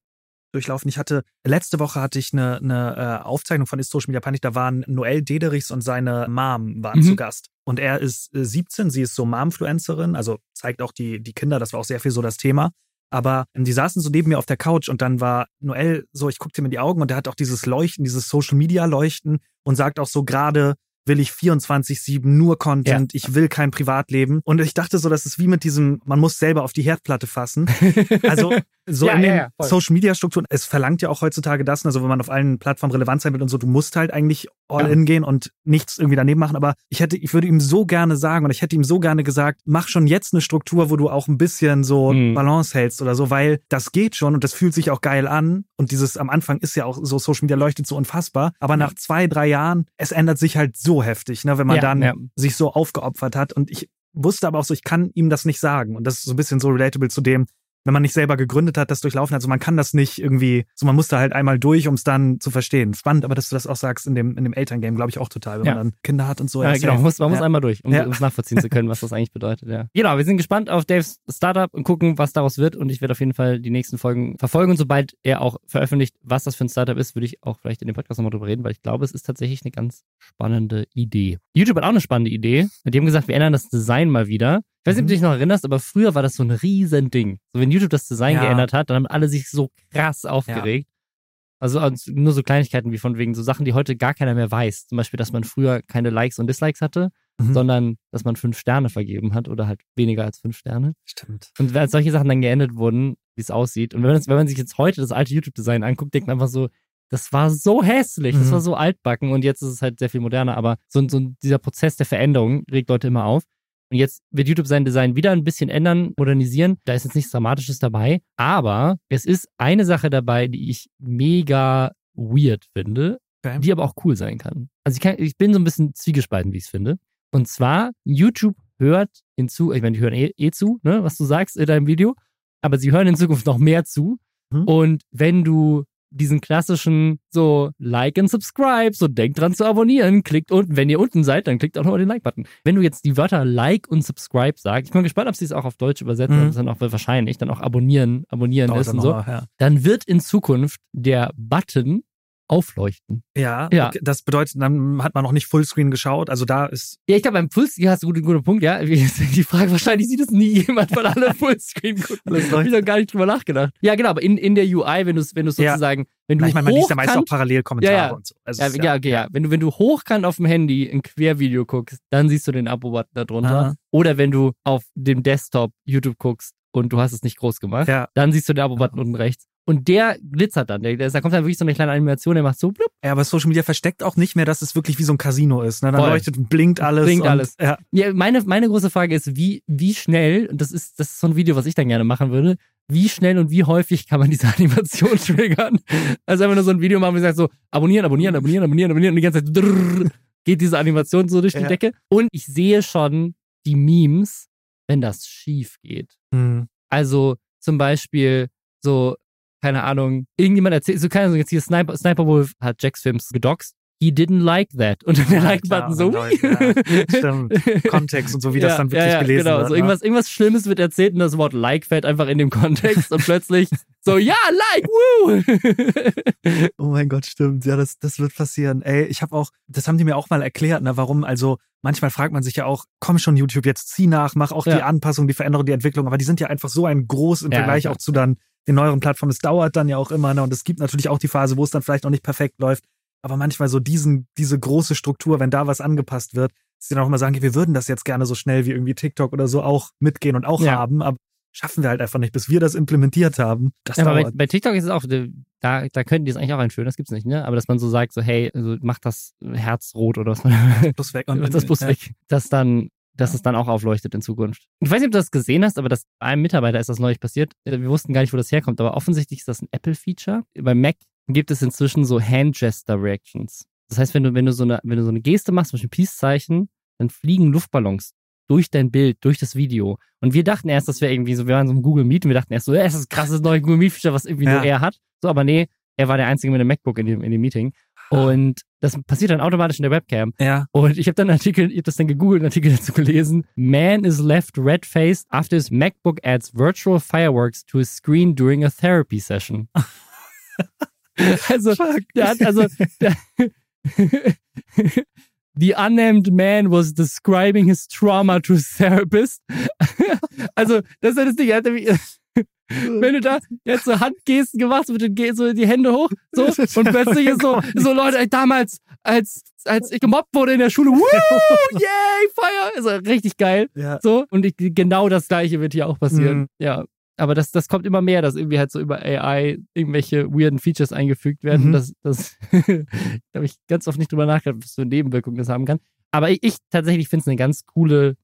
durchlaufen. Ich hatte, letzte Woche hatte ich eine, eine äh, Aufzeichnung von Ist Social Media Panic, da waren Noel Dederichs und seine Mom waren
Mhm.
zu Gast. Und er ist äh, 17, sie ist so Momfluencerin, also zeigt auch die, die Kinder, das war auch sehr viel so das Thema. Aber ähm, die saßen so neben mir auf der Couch und dann war Noel so, ich guckte ihm in die Augen und der hat auch dieses Leuchten, dieses Social Media Leuchten und sagt auch so gerade, will ich 24-7 nur Content, ich will kein Privatleben. Und ich dachte so, das ist wie mit diesem, man muss selber auf die Herdplatte fassen. Also so
Ja,
in
ja,
den
ja, voll.
Social Media Strukturen, es verlangt ja auch heutzutage das, also wenn man auf allen Plattformen relevant sein will und so, du musst halt eigentlich all
Ja.
in gehen und nichts irgendwie daneben machen. Aber ich hätte, ich würde ihm so gerne sagen und ich hätte ihm so gerne gesagt, mach schon jetzt eine Struktur, wo du auch ein bisschen so
Mhm.
Balance hältst oder so, weil das geht schon und das fühlt sich auch geil an. Und dieses am Anfang ist ja auch so Social Media leuchtet so unfassbar. Aber nach zwei, drei Jahren, es ändert sich halt so heftig, ne, wenn man
Ja,
dann
ja.
sich so aufgeopfert hat. Und ich wusste aber auch so, ich kann ihm das nicht sagen. Und das ist so ein bisschen so relatable zu dem, wenn man nicht selber gegründet hat, das durchlaufen hat. Also man kann das nicht irgendwie, so man muss da halt einmal durch, um es dann zu verstehen. Spannend, aber dass du das auch sagst in dem, in dem Elterngame, glaube ich auch total, wenn
Ja.
man dann Kinder hat und so.
Ja,
Ja,
genau, man muss, man muss
ja.
einmal durch, um
Ja.
es nachvollziehen zu können, was das eigentlich bedeutet. Ja. Genau, wir sind gespannt auf Daves Startup und gucken, was daraus wird. Und ich werde auf jeden Fall die nächsten Folgen verfolgen. Und sobald er auch veröffentlicht, was das für ein Startup ist, würde ich auch vielleicht in dem Podcast nochmal drüber reden, weil ich glaube, es ist tatsächlich eine ganz spannende Idee. YouTube hat auch eine spannende Idee. Die haben gesagt, wir ändern das Design mal wieder. Ich weiß nicht, ob
Mhm.
du dich noch erinnerst, aber früher war das so ein riesen Ding. So, wenn YouTube das Design
Ja.
geändert hat, dann haben alle sich so krass aufgeregt. Also also nur so Kleinigkeiten wie von wegen so Sachen, die heute gar keiner mehr weiß. Zum Beispiel, dass man früher keine Likes und Dislikes hatte,
Mhm.
sondern dass man fünf Sterne vergeben hat oder halt weniger als fünf Sterne.
Stimmt.
Und wenn solche Sachen dann geändert wurden, wie es aussieht, und wenn man, das, wenn man sich jetzt heute das alte YouTube-Design anguckt, denkt man einfach so, das war so hässlich, das
Mhm.
war so altbacken und jetzt ist es halt sehr viel moderner. Aber so, so dieser Prozess der Veränderung regt Leute immer auf. Und jetzt wird YouTube sein Design wieder ein bisschen ändern, modernisieren. Da ist jetzt nichts Dramatisches dabei. Aber es ist eine Sache dabei, die ich mega weird finde,
Okay.
die aber auch cool sein kann. Also ich, kann, ich bin so ein bisschen zwiegespalten, wie ich es finde. Und zwar, YouTube hört hinzu, ich meine, die hören eh, eh zu, ne, was du sagst in deinem Video, aber sie hören in Zukunft noch mehr zu.
Mhm.
Und wenn du diesen klassischen so Like and Subscribe, so denkt dran zu abonnieren, klickt unten, wenn ihr unten seid, dann klickt auch nochmal den Like-Button. Wenn du jetzt die Wörter Like und Subscribe sagst, ich bin gespannt, ob sie es auch auf Deutsch übersetzen,
Mhm.
dann auch wahrscheinlich, dann auch abonnieren, abonnieren
Dauert
ist und so,
mal, ja.
dann wird in Zukunft der Button aufleuchten.
Ja,
Ja.
Okay, das bedeutet, dann hat man noch nicht Fullscreen geschaut. Also da ist,
Ja, ich glaube, beim Fullscreen hast du einen guten Punkt, ja. Die Frage, wahrscheinlich sieht es nie jemand, weil alle Fullscreen gucken.
Alles
Hab ich noch gar nicht drüber nachgedacht. Ja, genau, aber in, in der UI, wenn du es wenn du's
Ja.
sozusagen, wenn du
ich meine, man liest ja meist auch
hochkant-
Parallelkommentare
Ja, ja.
und so. Also
ja,
ist
ja, okay, ja. Wenn du, wenn du hochkant auf dem Handy ein Quervideo guckst, dann siehst du den Abo-Button da drunter.
Aha.
Oder wenn du auf dem Desktop YouTube guckst und du hast es nicht groß gemacht,
Ja,
dann siehst du den Abo-Button unten rechts. Und der glitzert dann. Der, der, da kommt dann wirklich so eine kleine Animation, der macht so blub,
ja, aber Social Media versteckt auch nicht mehr, dass es wirklich wie so ein Casino ist. Ne? Dann
Voll.
leuchtet und blinkt alles.
Blinkt
und,
alles.
Ja,
Ja, meine, meine große Frage ist, wie, wie schnell, und das ist, das ist so ein Video, was ich dann gerne machen würde, wie schnell und wie häufig kann man diese Animation triggern? Also einfach nur so ein Video machen, ich sage so, abonnieren, abonnieren, abonnieren, abonnieren, abonnieren und die ganze Zeit drrrr, geht diese Animation so durch die
Ja.
Decke. Und ich sehe schon die Memes, wenn das schief geht.
hm.
Also zum Beispiel so, keine Ahnung, irgendjemand erzählt, so keine Ahnung, jetzt hier Sniper, Sniper Wolf hat Jacks Films gedoxt. He didn't like that. Und dann der
Ja,
Like-Button so.
Leute, ja. Stimmt. Kontext und so, wie das dann wirklich gelesen
genau.
wird.
So
ne?
irgendwas, irgendwas Schlimmes wird erzählt und das Wort like fällt einfach in dem Kontext und plötzlich so, ja, like, woo!
Oh mein Gott, stimmt. Ja, das, das wird passieren. Ey, ich habe auch, das haben die mir auch mal erklärt, ne, warum, also manchmal fragt man sich ja auch, komm schon YouTube, jetzt zieh nach, mach auch
Ja.
die Anpassung, die Veränderung, die Entwicklung, aber die sind ja einfach so ein groß im
Ja,
Vergleich auch zu dann den neueren Plattformen. Es dauert dann ja auch immer, ne, und es gibt natürlich auch die Phase, wo es dann vielleicht noch nicht perfekt läuft, aber manchmal so diesen, diese große Struktur, wenn da was angepasst wird, dass sie dann auch immer sagen, wir würden das jetzt gerne so schnell wie irgendwie TikTok oder so auch mitgehen und auch
Ja.
haben, aber schaffen wir halt einfach nicht, bis wir das implementiert haben. Das
Ja, aber bei, bei TikTok ist es auch, da, da könnten die es eigentlich auch einführen, das gibt's nicht, ne? Aber dass man so sagt, so, hey, also mach das Herz rot oder was
Plus weg.
und das Bus
ja.
weg, dass dann, dass es dann auch aufleuchtet in Zukunft. Ich weiß nicht, ob du das gesehen hast, aber das bei einem Mitarbeiter ist das neulich passiert. Äh, Wir wussten gar nicht, wo das herkommt, aber offensichtlich ist das ein Apple-Feature. Bei Mac gibt es inzwischen so Hand-Gesture-Reactions. Das heißt, wenn du, wenn du so eine, wenn du so eine Geste machst, zum Beispiel ein Peace-Zeichen, dann fliegen Luftballons durch dein Bild, durch das Video. Und wir dachten erst, das wäre irgendwie so, wir waren so im Google Meet und wir dachten erst so, das ist ein krasses neues Google Meet-Feature, was irgendwie
Ja.
nur er hat. So, aber nee, er war der Einzige mit einem MacBook in dem, in dem Meeting. Und das passiert dann automatisch in der Webcam.
Ja.
Und ich habe dann einen Artikel, ich habe das dann gegoogelt, einen Artikel dazu gelesen. Man is left red-faced after his MacBook adds virtual fireworks to his screen during a therapy session. also, der hat, also, der, The unnamed man was describing his trauma to his therapist. also, das ist das Ding. Er hat nämlich, wenn du da jetzt so Handgesten gemacht, mit den so die Hände hoch, so, und plötzlich ist so, so Leute, ey, damals, als, als ich gemobbt wurde in der Schule, woo, yay, Feuer, ist ja richtig geil.
Ja.
So, und ich, genau das Gleiche wird hier auch passieren.
Mhm.
Ja. Aber das, das kommt immer mehr, dass irgendwie halt so über AI irgendwelche weirden Features eingefügt werden.
Mhm.
Das, das, da habe ich ganz oft nicht drüber nachgedacht, was für Nebenwirkungen das haben kann. Aber ich, ich tatsächlich finde es eine ganz coole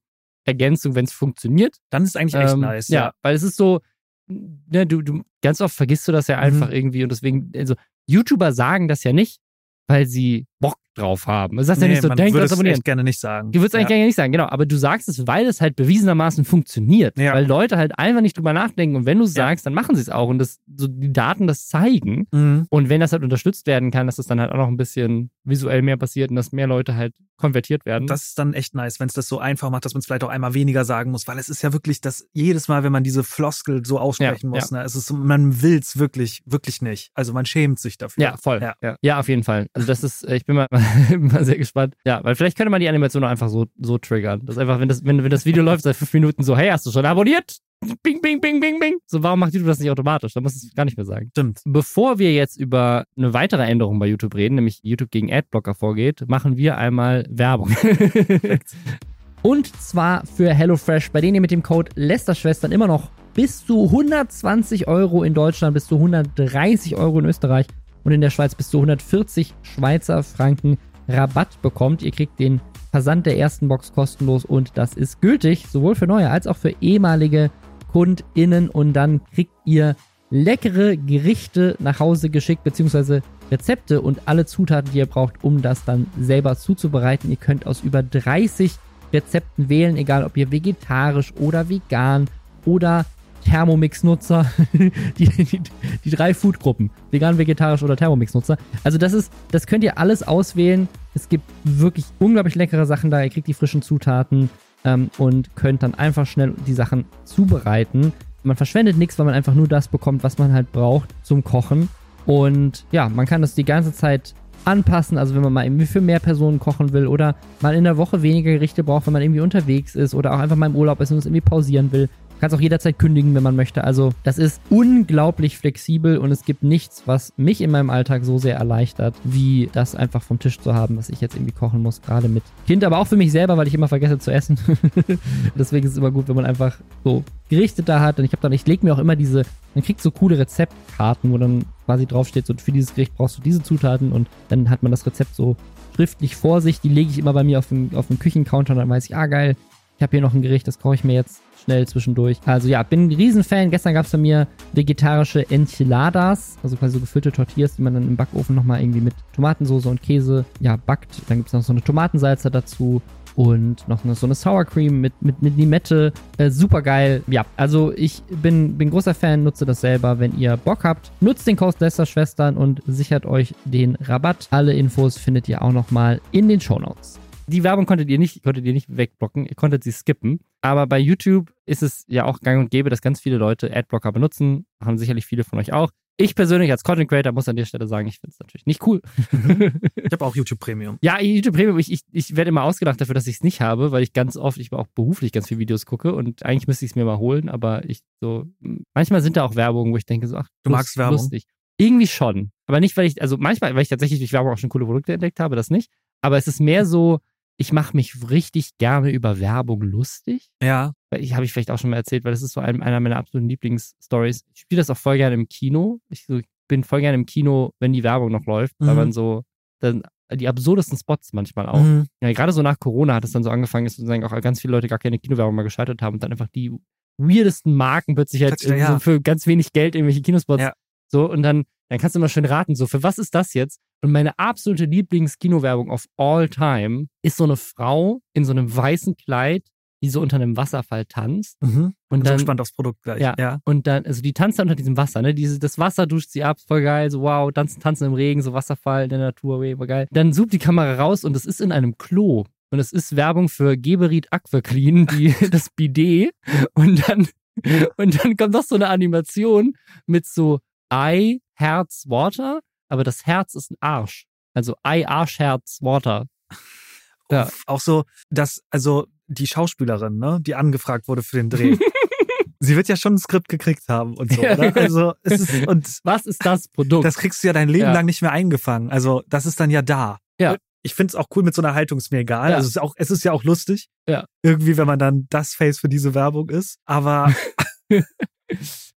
Ergänzung, wenn es funktioniert.
Dann ist es eigentlich echt
Ähm,
nice.
Ja,
Ja.
weil es ist so, ne, du, du, ganz oft vergisst du das ja einfach
Mhm.
irgendwie und deswegen, also YouTuber sagen das ja nicht, weil sie Bock drauf haben. Das heißt ja
Nee,
nicht so,
man
denk
würde
das
es
abonnieren.
echt gerne nicht sagen.
Du würdest eigentlich
ja.
gerne nicht sagen, genau, aber du sagst es, weil es halt bewiesenermaßen funktioniert.
Ja.
Weil Leute halt einfach nicht drüber nachdenken und wenn du es
Ja.
sagst, dann machen sie es auch und das, so die Daten das zeigen.
Mhm.
Und wenn das halt unterstützt werden kann, dass es dann halt auch noch ein bisschen visuell mehr passiert und dass mehr Leute halt konvertiert werden.
Das ist dann echt nice, wenn es das so einfach macht, dass man es vielleicht auch einmal weniger sagen muss, weil es ist ja wirklich das jedes Mal, wenn man diese Floskel so aussprechen
Ja,
muss, ne, es ist man will's wirklich, wirklich nicht. Also man schämt sich dafür.
Ja, voll.
Ja.
Ja. ja, auf jeden Fall. Also das ist, äh, ich bin mal, mal sehr gespannt. Ja, weil vielleicht könnte man die Animation auch einfach so, so triggern. Das einfach, wenn das, wenn, wenn das Video läuft seit fünf Minuten so, hey, hast du schon abonniert? Bing, bing, bing, bing, bing. So, warum macht YouTube das nicht automatisch? Da muss es gar nicht mehr sagen.
Stimmt.
Bevor wir jetzt über eine weitere Änderung bei YouTube reden, nämlich YouTube gegen Adblocker vorgeht, machen wir einmal Werbung. Und zwar für HelloFresh, bei denen ihr mit dem Code Lästerschwestern immer noch bis zu 120 Euro in Deutschland, bis zu 130 Euro in Österreich und in der Schweiz bis zu 140 Schweizer Franken Rabatt bekommt. Ihr kriegt den Versand der ersten Box kostenlos und das ist gültig, sowohl für neue als auch für ehemalige KundInnen und dann kriegt ihr leckere Gerichte nach Hause geschickt, beziehungsweise Rezepte und alle Zutaten, die ihr braucht, um das dann selber zuzubereiten. Ihr könnt aus über 30 Rezepten wählen, egal ob ihr vegetarisch oder vegan oder Thermomix-Nutzer, die, die, die drei Foodgruppen, vegan, vegetarisch oder Thermomix-Nutzer. Also das ist, das könnt ihr alles auswählen. Es gibt wirklich unglaublich leckere Sachen da. Ihr kriegt die frischen Zutaten ähm, und könnt dann einfach schnell die Sachen zubereiten. Man verschwendet nichts, weil man einfach nur das bekommt, was man halt braucht zum Kochen. Und ja, man kann das die ganze Zeit anpassen. Also wenn man mal irgendwie für mehr Personen kochen will oder mal in der Woche weniger Gerichte braucht, wenn man irgendwie unterwegs ist oder auch einfach mal im Urlaub ist und es irgendwie pausieren will, kannst auch jederzeit kündigen, wenn man möchte. Also das ist unglaublich flexibel und es gibt nichts, was mich in meinem Alltag so sehr erleichtert, wie das einfach vom Tisch zu haben, was ich jetzt irgendwie kochen muss, gerade mit Kind, aber auch für mich selber, weil ich immer vergesse zu essen. Deswegen ist es immer gut, wenn man einfach so Gerichte da hat. Und ich habe dann, ich lege mir auch immer diese, man kriegt so coole Rezeptkarten, wo dann quasi draufsteht, so für dieses Gericht brauchst du diese Zutaten und dann hat man das Rezept so schriftlich vor sich. Die lege ich immer bei mir auf dem, auf dem Küchencounter und dann weiß ich, ah geil, ich habe hier noch ein Gericht, das koche ich mir jetzt schnell zwischendurch. Also ja, bin ein Riesenfan. Gestern gab es bei mir vegetarische Enchiladas, also quasi so gefüllte Tortillas, die man dann im Backofen nochmal irgendwie mit Tomatensauce und Käse ja backt. Dann gibt es noch so eine Tomatensalze dazu und noch eine, so eine Sour Cream mit, mit, mit Limette. Äh, super geil. Ja, also ich bin, bin großer Fan, nutze das selber. Wenn ihr Bock habt, nutzt den Code Lester Schwestern und sichert euch den Rabatt. Alle Infos findet ihr auch nochmal in den Show Notes. Die Werbung konntet ihr nicht, konntet ihr nicht wegblocken, ihr konntet sie skippen. Aber bei YouTube ist es ja auch gang und gäbe, dass ganz viele Leute Adblocker benutzen. Haben sicherlich viele von euch auch. Ich persönlich als Content Creator muss an der Stelle sagen, ich finde es natürlich nicht cool.
ich habe auch YouTube Premium.
Ja, YouTube Premium, ich, ich, ich werde immer ausgedacht dafür, dass ich es nicht habe, weil ich ganz oft, ich auch beruflich ganz viele Videos gucke und eigentlich müsste ich es mir mal holen, aber ich so, manchmal sind da auch Werbungen, wo ich denke so, ach,
du magst Werbung. Lustig.
Irgendwie schon. Aber nicht, weil ich, also manchmal, weil ich tatsächlich durch Werbung auch schon coole Produkte entdeckt habe, das nicht. Aber es ist mehr so, ich mache mich richtig gerne über Werbung lustig.
Ja.
Ich habe ich vielleicht auch schon mal erzählt, weil das ist so ein, einer meiner absoluten Lieblingsstories. Ich spiele das auch voll gerne im Kino. Ich so, bin voll gerne im Kino, wenn die Werbung noch läuft, mhm. weil man so dann die absurdesten Spots manchmal auch. Mhm. Ja, gerade so nach Corona hat es dann so angefangen, dass sozusagen auch ganz viele Leute gar keine Kinowerbung mehr geschaltet haben und dann einfach die weirdesten Marken plötzlich halt ja. so für ganz wenig Geld irgendwelche Kinospots. Ja. So, und dann, dann kannst du immer schön raten, so, für was ist das jetzt? Und meine absolute Lieblings-Kinowerbung of all time ist so eine Frau in so einem weißen Kleid, die so unter einem Wasserfall tanzt.
Mhm. Und dann, so gespannt aufs Produkt gleich.
Ja, ja. Und dann, also die tanzt dann unter diesem Wasser, ne? Diese, das Wasser duscht sie ab, voll geil, so wow, tanzen, tanzen im Regen, so Wasserfall in der Natur, voll geil. Dann zoomt die Kamera raus und es ist in einem Klo. Und es ist Werbung für Geberit Aquaclean, die, das Bidet. Und dann, und dann kommt noch so eine Animation mit so Eye, Herz, Water aber das Herz ist ein Arsch. Also Ei, Arsch, Herz, Water.
Ja. Auch so, dass, also die Schauspielerin, ne, die angefragt wurde für den Dreh. sie wird ja schon ein Skript gekriegt haben und so, oder? Also, es ist, und
was ist das Produkt?
Das kriegst du ja dein Leben ja. lang nicht mehr eingefangen. Also, das ist dann ja da.
Ja.
Ich finde es auch cool mit so einer Haltung, ist mir egal. Ja. Also, es ist, auch, es ist ja auch lustig.
Ja.
Irgendwie, wenn man dann das Face für diese Werbung ist. Aber.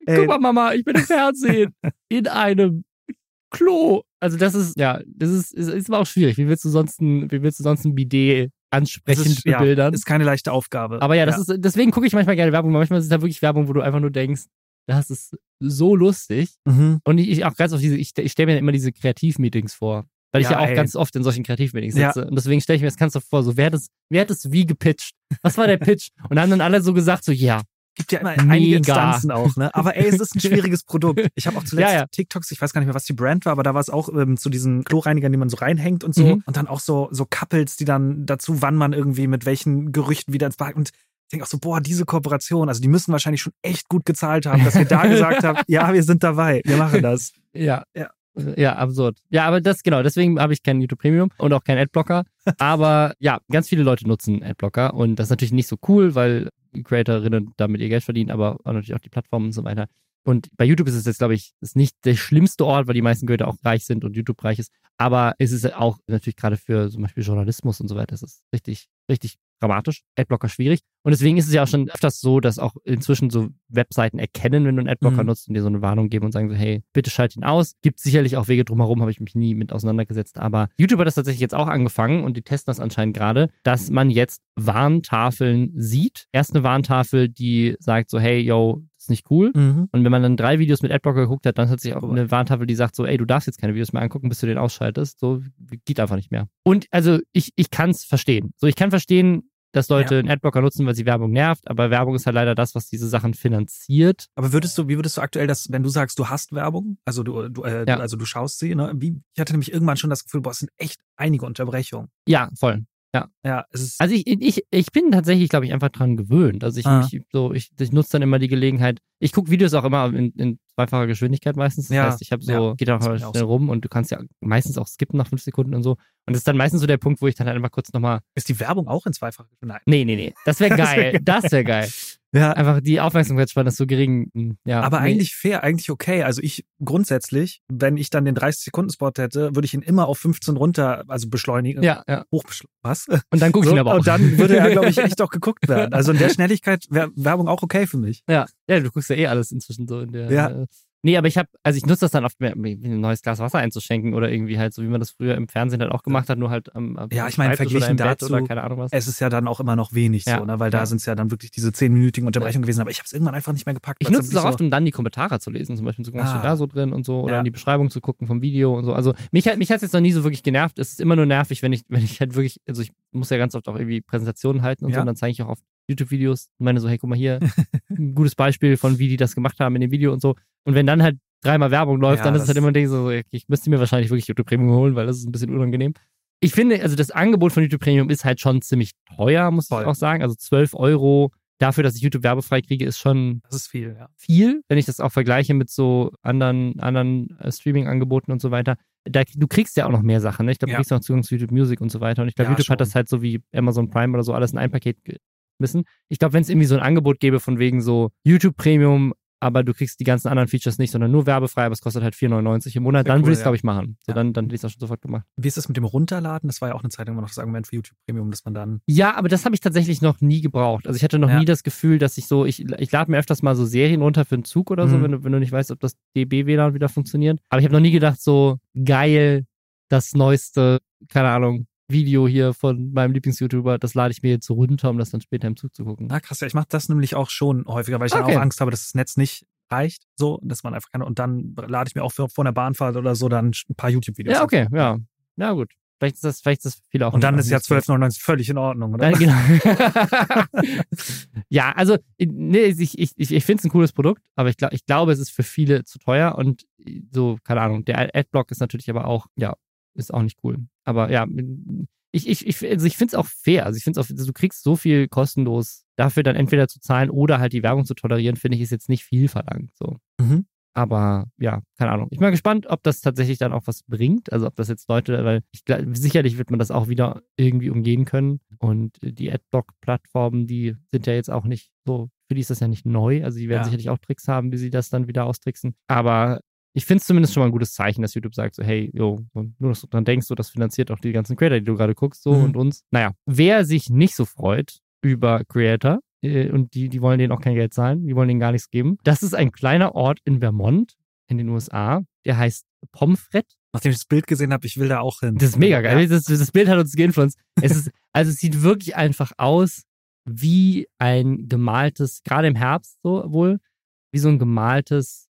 Guck mal, Mama, ich bin im Fernsehen. In einem Klo. Also das ist, ja, das ist, ist, ist aber auch schwierig. Wie willst du sonst ein, wie willst du sonst ein Bidet ansprechend ist, bebildern?
Ja, ist keine leichte Aufgabe.
Aber ja, das ja. ist, deswegen gucke ich manchmal gerne Werbung. Manchmal ist es da wirklich Werbung, wo du einfach nur denkst, das ist so lustig.
Mhm.
Und ich, ich, auch ganz auf diese, ich, ich stelle mir immer diese Kreativmeetings vor. Weil ich ja, ja auch ey. ganz oft in solchen Kreativmeetings sitze. Ja. Und deswegen stelle ich mir das ganz oft vor, so, wer hat das, wer hat das wie gepitcht? Was war der Pitch? Und dann haben dann alle so gesagt, so, ja,
Gibt ja immer Mega. einige Instanzen auch, ne? Aber ey, es ist ein schwieriges Produkt. Ich habe auch zuletzt ja, ja. TikToks, ich weiß gar nicht mehr, was die Brand war, aber da war es auch ähm, zu diesen Kloreinigern, die man so reinhängt und so. Mhm. Und dann auch so, so Couples, die dann dazu, wann man irgendwie mit welchen Gerüchten wieder ins Bad. Und ich denke auch so, boah, diese Kooperation, also die müssen wahrscheinlich schon echt gut gezahlt haben, dass wir da gesagt haben, ja, wir sind dabei, wir machen das.
Ja. Ja. Ja, absurd. Ja, aber das, genau, deswegen habe ich keinen YouTube Premium und auch keinen Adblocker. Aber ja, ganz viele Leute nutzen Adblocker und das ist natürlich nicht so cool, weil Creatorinnen damit ihr Geld verdienen, aber natürlich auch die Plattformen und so weiter. Und bei YouTube ist es jetzt, glaube ich, ist nicht der schlimmste Ort, weil die meisten Creator auch reich sind und YouTube reich ist. Aber es ist auch natürlich gerade für zum Beispiel Journalismus und so weiter, es ist richtig, richtig dramatisch. Adblocker schwierig. Und deswegen ist es ja auch schon öfters so, dass auch inzwischen so Webseiten erkennen, wenn du einen Adblocker mhm. nutzt und dir so eine Warnung geben und sagen so, hey, bitte schalt ihn aus. Gibt sicherlich auch Wege drumherum, habe ich mich nie mit auseinandergesetzt. Aber YouTube hat das tatsächlich jetzt auch angefangen und die testen das anscheinend gerade, dass man jetzt Warntafeln sieht. Erst eine Warntafel, die sagt so, hey, yo, ist nicht cool. Mhm. Und wenn man dann drei Videos mit Adblocker geguckt hat, dann hat sich auch eine Warntafel, die sagt so, ey, du darfst jetzt keine Videos mehr angucken, bis du den ausschaltest. So geht einfach nicht mehr. Und also ich, ich kann es verstehen. So, ich kann verstehen, dass Leute ja. einen Adblocker nutzen, weil sie Werbung nervt, aber Werbung ist halt leider das, was diese Sachen finanziert.
Aber würdest du, wie würdest du aktuell das, wenn du sagst, du hast Werbung, also du, du, äh, ja. also du schaust sie, ne? Wie, ich hatte nämlich irgendwann schon das Gefühl, boah, es sind echt einige Unterbrechungen.
Ja, voll. Ja.
Ja, es ist.
Also ich, ich, ich bin tatsächlich, glaube ich, einfach dran gewöhnt. Also ich,
Ah.
ich so, ich, ich nutze dann immer die Gelegenheit. Ich gucke Videos auch immer in, in zweifacher Geschwindigkeit meistens. Das
Ja,
heißt, ich habe so,
ja,
geht auch mal schnell
so.
rum und du kannst ja meistens auch skippen nach fünf Sekunden und so. Und das ist dann meistens so der Punkt, wo ich dann halt einfach kurz nochmal,
ist die Werbung auch in zweifach? Nein.
nee, nee, nee, das wäre geil. das wäre geil.
Ja,
Einfach die Aufmerksamkeitsspanne ist so gering. hm, Ja,
aber
nee.
eigentlich fair, eigentlich okay. Also ich grundsätzlich, wenn ich dann den 30-Sekunden-Spot hätte, würde ich ihn immer auf 15 runter, also beschleunigen.
Ja, ja.
Hochbeschleunigen. Was?
Und dann gucke ich
So,
ihn aber auch.
und dann würde er, glaube ich, echt auch geguckt werden. Also in der Schnelligkeit wäre Werbung auch okay für mich.
Ja, ja, du guckst ja eh alles inzwischen so in der.
Ja.
Äh, nee, aber ich habe, also ich nutze das dann oft mehr, mir ein neues Glas Wasser einzuschenken oder irgendwie halt, so wie man das früher im Fernsehen halt auch gemacht hat, nur halt am, am
Ja, ich meine, verglichen dazu-
oder keine Ahnung was.
Es ist ja dann auch immer noch wenig
Ja,
so, ne? weil da
ja.
sind es ja dann wirklich diese 10-minütigen Unterbrechungen gewesen. Aber ich habe es irgendwann einfach nicht mehr gepackt.
Ich nutze es auch oft,
wirklich
um dann die Kommentare zu lesen, zum Beispiel zu gucken, was
Ah.
steht da so drin und so, oder
Ja.
in die Beschreibung zu gucken vom Video und so. Also mich hat mich hat's jetzt noch nie so wirklich genervt. Es ist immer nur nervig, wenn ich, wenn ich halt wirklich, also ich muss ja ganz oft auch irgendwie Präsentationen halten und so, und dann zeige ich auch oft YouTube-Videos und meine so, hey, guck mal hier, ein gutes Beispiel von wie die das gemacht haben in dem Video und so. Und wenn dann halt dreimal Werbung läuft,
Ja,
dann ist es halt immer ein Ding so, ich müsste mir wahrscheinlich wirklich YouTube Premium holen, weil das ist ein bisschen unangenehm. Ich finde, also das Angebot von YouTube Premium ist halt schon ziemlich teuer, muss
Voll.
ich auch sagen. Also 12 Euro dafür, dass ich YouTube werbefrei kriege, ist schon
das ist viel, ja.
viel, wenn ich das auch vergleiche mit so anderen, anderen äh, Streaming-Angeboten und so weiter. Da, du kriegst ja auch noch mehr Sachen. Ne? Ich glaube,
Ja.
du kriegst auch Zugang zu YouTube Music und so weiter. Und ich glaube,
Ja,
YouTube hat
schon.
das halt so wie Amazon Prime oder so alles in ein Paket geschmissen. Ich glaube, wenn es irgendwie so ein Angebot gäbe von wegen so YouTube Premium, aber du kriegst die ganzen anderen Features nicht, sondern nur werbefrei, aber es kostet halt 4,99 im Monat, dann
cool,
würde ich es,
ja.
glaube ich, machen. So,
Ja.
dann, dann hätte ich es auch schon sofort gemacht.
Wie ist das mit dem Runterladen? Das war ja auch eine Zeit lang immer noch das Argument für YouTube Premium, dass man dann.
Ja, aber das habe ich tatsächlich noch nie gebraucht. Also ich hatte noch
Ja.
nie das Gefühl, dass ich so, ich, ich lade mir öfters mal so Serien runter für einen Zug oder so,
Mhm.
wenn, du, wenn du nicht weißt, ob das DB-WLAN wieder funktioniert. Aber ich habe noch nie gedacht, so geil, das neueste, keine Ahnung, Video hier von meinem Lieblings-YouTuber, das lade ich mir jetzt so runter, um das dann später im Zug zu gucken.
Na krass, ja, ich mache das nämlich auch schon häufiger, weil ich dann
Okay.
auch Angst habe, dass das Netz nicht reicht, so, dass man einfach kann. Und dann lade ich mir auch vor einer Bahnfahrt oder so dann ein paar YouTube-Videos.
Ja, okay, ja. Ja, gut. Vielleicht ist das, vielleicht ist das für viele auch.
Und dann ist ja
nicht so.
12,99 völlig in Ordnung, oder?
Nein, genau. ja, also nee, ich, ich, ich, ich finde es ein cooles Produkt, aber ich, glaub, ich glaube, es ist für viele zu teuer und so, keine Ahnung, der Adblock ist natürlich aber auch, ja, ist auch nicht cool. Aber ja, ich, ich, ich, also ich finde es auch fair. Also ich finde es auch, also du kriegst so viel kostenlos dafür dann entweder zu zahlen oder halt die Werbung zu tolerieren, finde ich, ist jetzt nicht viel verlangt. So.
Mhm.
Aber ja, keine Ahnung. Ich bin mal gespannt, ob das tatsächlich dann auch was bringt. Also ob das jetzt Leute, weil ich sicherlich wird man das auch wieder irgendwie umgehen können. Und die Adblock-Plattformen, die sind ja jetzt auch nicht so, für die ist das ja nicht neu. Also die werden
Ja.
sicherlich auch Tricks haben, wie sie das dann wieder austricksen. Aber ich finde es zumindest schon mal ein gutes Zeichen, dass YouTube sagt so, hey, jo, nur dass du dran denkst, so, das finanziert auch die ganzen Creator, die du gerade guckst, so
Mhm.
und uns. Naja, wer sich nicht so freut über Creator, äh, und die, die wollen denen auch kein Geld zahlen, die wollen denen gar nichts geben. Das ist ein kleiner Ort in Vermont, in den USA, der heißt Pomfret.
Nachdem ich das Bild gesehen habe, ich will da auch hin.
Das ist mega geil.
Ja.
Das, das Bild hat uns geinfluenced. Es ist, also es sieht wirklich einfach aus wie ein gemaltes, gerade im Herbst so wohl, wie so ein gemaltes,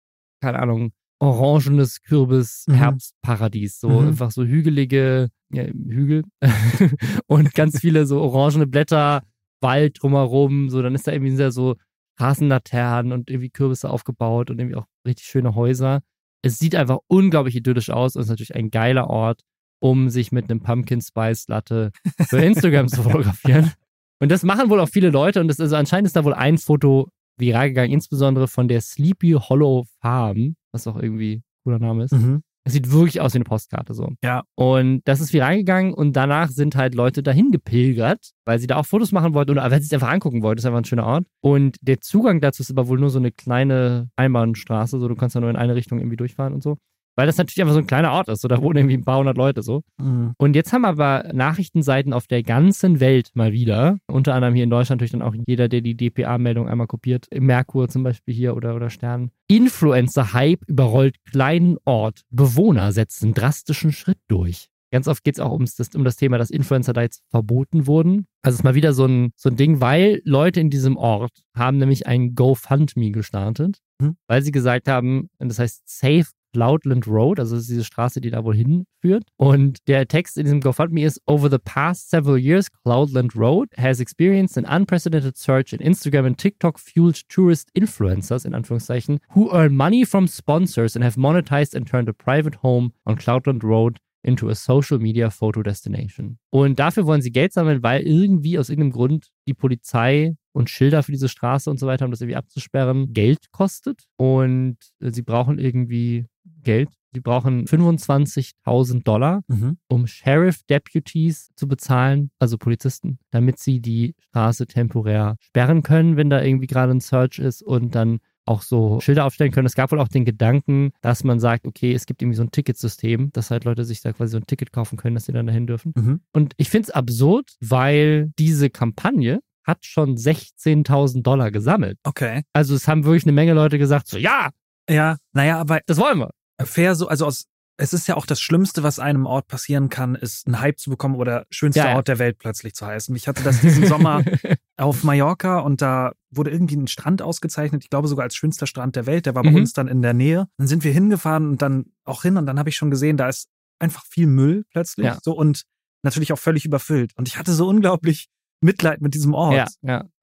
keine Ahnung, orangenes Kürbis
Mhm.
Herbstparadies. So
Mhm.
einfach so hügelige ja, Hügel und ganz viele so orangene Blätter, Wald drumherum. So, dann ist da irgendwie sehr so Straßenlaternen und irgendwie Kürbisse aufgebaut und irgendwie auch richtig schöne Häuser. Es sieht einfach unglaublich idyllisch aus und ist natürlich ein geiler Ort, um sich mit einem Pumpkin Spice Latte für Instagram zu fotografieren. Und das machen wohl auch viele Leute und das ist, anscheinend ist da wohl ein Foto viral gegangen, insbesondere von der Sleepy Hollow Farm, was auch irgendwie ein cooler Name ist.
Mhm.
Es sieht wirklich aus wie eine Postkarte so.
Ja.
Und das ist viral gegangen und danach sind halt Leute dahin gepilgert, weil sie da auch Fotos machen wollten oder weil sie es einfach angucken wollten. Das ist einfach ein schöner Ort. Und der Zugang dazu ist aber wohl nur so eine kleine Einbahnstraße, so du kannst da nur in eine Richtung irgendwie durchfahren und so. Weil das natürlich einfach so ein kleiner Ort ist, so da wohnen irgendwie ein paar hundert Leute so.
Mhm.
Und jetzt haben aber Nachrichtenseiten auf der ganzen Welt mal wieder, unter anderem hier in Deutschland natürlich dann auch jeder, der die DPA-Meldung einmal kopiert, Merkur zum Beispiel hier oder, oder Stern. Influencer-Hype überrollt kleinen Ort. Bewohner setzen drastischen Schritt durch. Ganz oft geht es auch ums, das, um das Thema, dass Influencer da jetzt verboten wurden. Also es ist mal wieder so ein, so ein Ding, weil Leute in diesem Ort haben nämlich ein GoFundMe gestartet,
Hm.
weil sie gesagt haben, das heißt Safe Cloudland Road, also diese Straße, die da wohl hinführt. Und der Text in diesem GoFundMe ist, over the past several years, Cloudland Road has experienced an unprecedented surge in Instagram and TikTok fueled tourist influencers, in Anführungszeichen, who earn money from sponsors and have monetized and turned a private home on Cloudland Road into a social media photo destination. Und dafür wollen sie Geld sammeln, weil irgendwie aus irgendeinem Grund die Polizei und Schilder für diese Straße und so weiter, um das irgendwie abzusperren, Geld kostet. Und sie brauchen irgendwie Geld. Sie brauchen 25.000 Dollar,
Mhm.
um Sheriff Deputies zu bezahlen, also Polizisten, damit sie die Straße temporär sperren können, wenn da irgendwie gerade ein Search ist und dann auch so Schilder aufstellen können. Es gab wohl auch den Gedanken, dass man sagt, okay, es gibt irgendwie so ein Ticketsystem, dass halt Leute sich da quasi so ein Ticket kaufen können, dass sie dann dahin dürfen.
Mhm.
Und ich finde es absurd, weil diese Kampagne hat schon 16.000 Dollar gesammelt.
Okay.
Also es haben wirklich eine Menge Leute gesagt, so ja,
Ja, naja, aber
das wollen wir.
Fair so, also aus, es ist ja auch das Schlimmste, was einem Ort passieren kann, ist einen Hype zu bekommen oder schönster
Ja, ja.
Ort der Welt plötzlich zu heißen. Ich hatte das diesen Sommer auf Mallorca und da wurde irgendwie ein Strand ausgezeichnet, ich glaube sogar als schönster Strand der Welt, der war bei
Mhm.
uns dann in der Nähe. Dann sind wir hingefahren und dann auch hin und dann habe ich schon gesehen, da ist einfach viel Müll plötzlich
Ja.
so und natürlich auch völlig überfüllt. Und ich hatte so unglaublich Mitleid mit diesem Ort.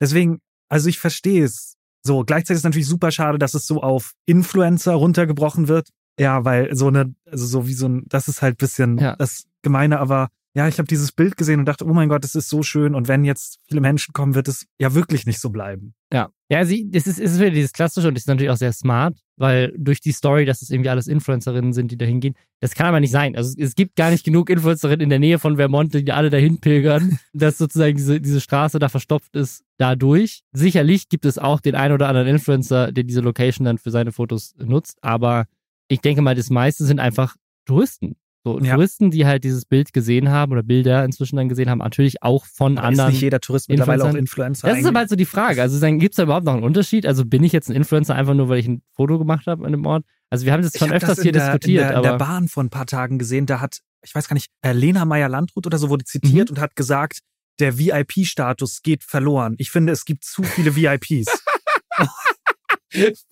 Deswegen, also ich verstehe es. So, gleichzeitig ist es natürlich super schade, dass es so auf Influencer runtergebrochen wird. Ja, weil so eine, also so wie so ein, das ist halt bisschen
Ja.
das Gemeine, aber ja, ich habe dieses Bild gesehen und dachte, oh mein Gott, das ist so schön und wenn jetzt viele Menschen kommen, wird es ja wirklich nicht so bleiben.
Ja, ja, sie, das ist, ist wieder dieses Klassische und das ist natürlich auch sehr smart, weil durch die Story, dass es irgendwie alles Influencerinnen sind, die da hingehen, das kann aber nicht sein. Also es gibt gar nicht genug Influencerinnen in der Nähe von Vermont, die alle dahin pilgern, dass sozusagen diese, diese Straße da verstopft ist dadurch. Sicherlich gibt es auch den einen oder anderen Influencer, der diese Location dann für seine Fotos nutzt, aber ich denke mal, das meiste sind einfach Touristen. So,
Ja.
Touristen, die halt dieses Bild gesehen haben oder Bilder inzwischen dann gesehen haben, natürlich auch von
Aber ist
anderen.
nicht jeder Tourist mittlerweile auch Influencer.
Das ist aber halt so die Frage. Also gibt es da überhaupt noch einen Unterschied? Also bin ich jetzt ein Influencer einfach nur, weil ich ein Foto gemacht habe an dem Ort? Also wir haben das
Ich
schon
hab
öfters
das
hier
der,
diskutiert,
in der,
aber
in der Bahn vor ein paar Tagen gesehen, da hat, ich weiß gar nicht, äh, Lena Meyer-Landrut oder so wurde zitiert
Mhm.
und hat gesagt, der VIP-Status geht verloren. Ich finde, es gibt zu viele VIPs.
was?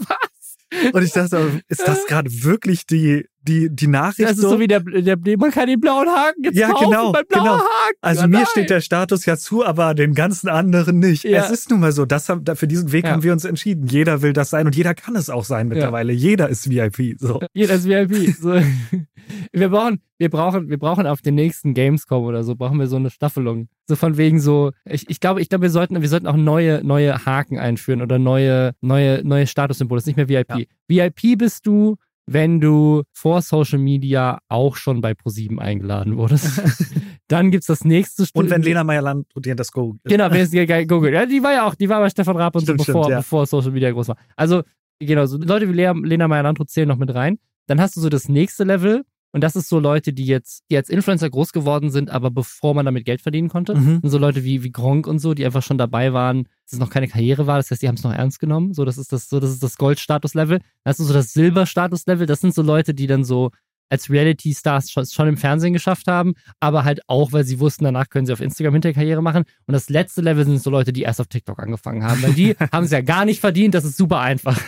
Und ich dachte, ist das gerade wirklich die, die, die Nachricht?
Das ist so wie der, der, der man kann den blauen Haken jetzt
Ja,
kaufen,
genau, genau.
Haken.
also
Ja,
mir
nein.
steht der Status ja zu, aber den ganzen anderen nicht.
Ja.
Es ist nun mal so, das haben, für diesen Weg
Ja.
haben wir uns entschieden. Jeder will das sein und jeder kann es auch sein mittlerweile. Jeder ist VIP. So.
Jeder ist VIP. So. Wir brauchen, wir brauchen, wir brauchen auf den nächsten Gamescom oder so, brauchen wir so eine Staffelung. So von wegen so, ich, ich glaube, ich glaube, wir sollten, wir sollten auch neue, neue Haken einführen oder neue, neue, neue Statussymbole. Das ist nicht mehr VIP. VIP bist du, wenn du vor Social Media auch schon bei ProSieben eingeladen wurdest. Dann gibt's das nächste
Und wenn Lena Meyer-Landrut dir das googelt.
Genau, ist die Google? Ja, die war ja auch, die war bei Stefan Raab und so,
Stimmt,
bevor,
stimmt, ja.
bevor Social Media groß war. Also, genau, so Leute wie Lea, Lena Meyer-Landrut zählen noch mit rein. Dann hast du so das nächste Level und das ist so Leute, die jetzt, die als Influencer groß geworden sind, aber bevor man damit Geld verdienen konnte.
Mhm.
Und so Leute wie, wie Gronk und so, die einfach schon dabei waren, dass es noch keine Karriere war. Das heißt, die haben es noch ernst genommen. So, das ist das, so, das ist das Gold-Status-Level. Hast du so das Silber-Status-Level. Das sind so Leute, die dann so als Reality-Stars schon, schon im Fernsehen geschafft haben, aber halt auch, weil sie wussten, danach können sie auf Instagram Hinterkarriere machen. Und das letzte Level sind so Leute, die erst auf TikTok angefangen haben, weil die haben es ja gar nicht verdient. Das ist super einfach.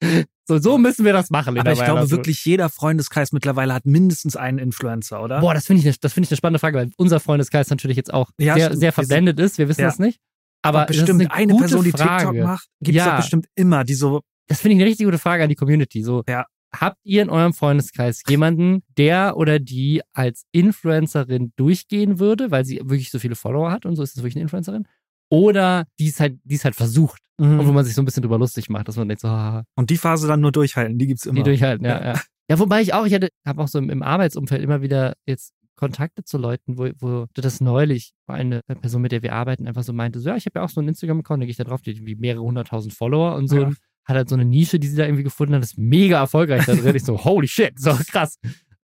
so, so müssen wir das machen.
Aber ich glaube
Meyer-Landrut.
wirklich, jeder Freundeskreis mittlerweile hat mindestens einen Influencer, oder?
Boah, das finde ich, ne- das finde ich eine spannende Frage, weil unser Freundeskreis natürlich jetzt auch
Ja,
sehr, sehr verblendet ist. Wir wissen
Ja.
das nicht. Aber ist
bestimmt eine,
gute
Person, die
Frage.
TikTok macht, gibt es
Ja.
bestimmt immer, die so,
Das finde ich eine richtig gute Frage an die Community. So,
Ja.
habt ihr in eurem Freundeskreis jemanden, der oder die als Influencerin durchgehen würde, weil sie wirklich so viele Follower hat und so ist es wirklich eine Influencerin? Oder die es halt, die es halt versucht und wo man sich so ein bisschen drüber lustig macht, dass man denkt so, haha,
und die Phase dann nur durchhalten, die gibt's immer.
die durchhalten, ja,
Ja.
ja. Ja, wobei ich auch, ich hatte, habe auch so im, im Arbeitsumfeld immer wieder jetzt Kontakte zu Leuten, wo, wo das neulich eine Person, mit der wir arbeiten, einfach so meinte, so, ja, ich habe ja auch so einen Instagram-Account, da gehe ich da drauf, die hat irgendwie mehrere hunderttausend Follower und so.
Ja.
Hat halt so eine Nische, die sie da irgendwie gefunden hat, ist mega erfolgreich da drin. ich so, holy shit, so krass.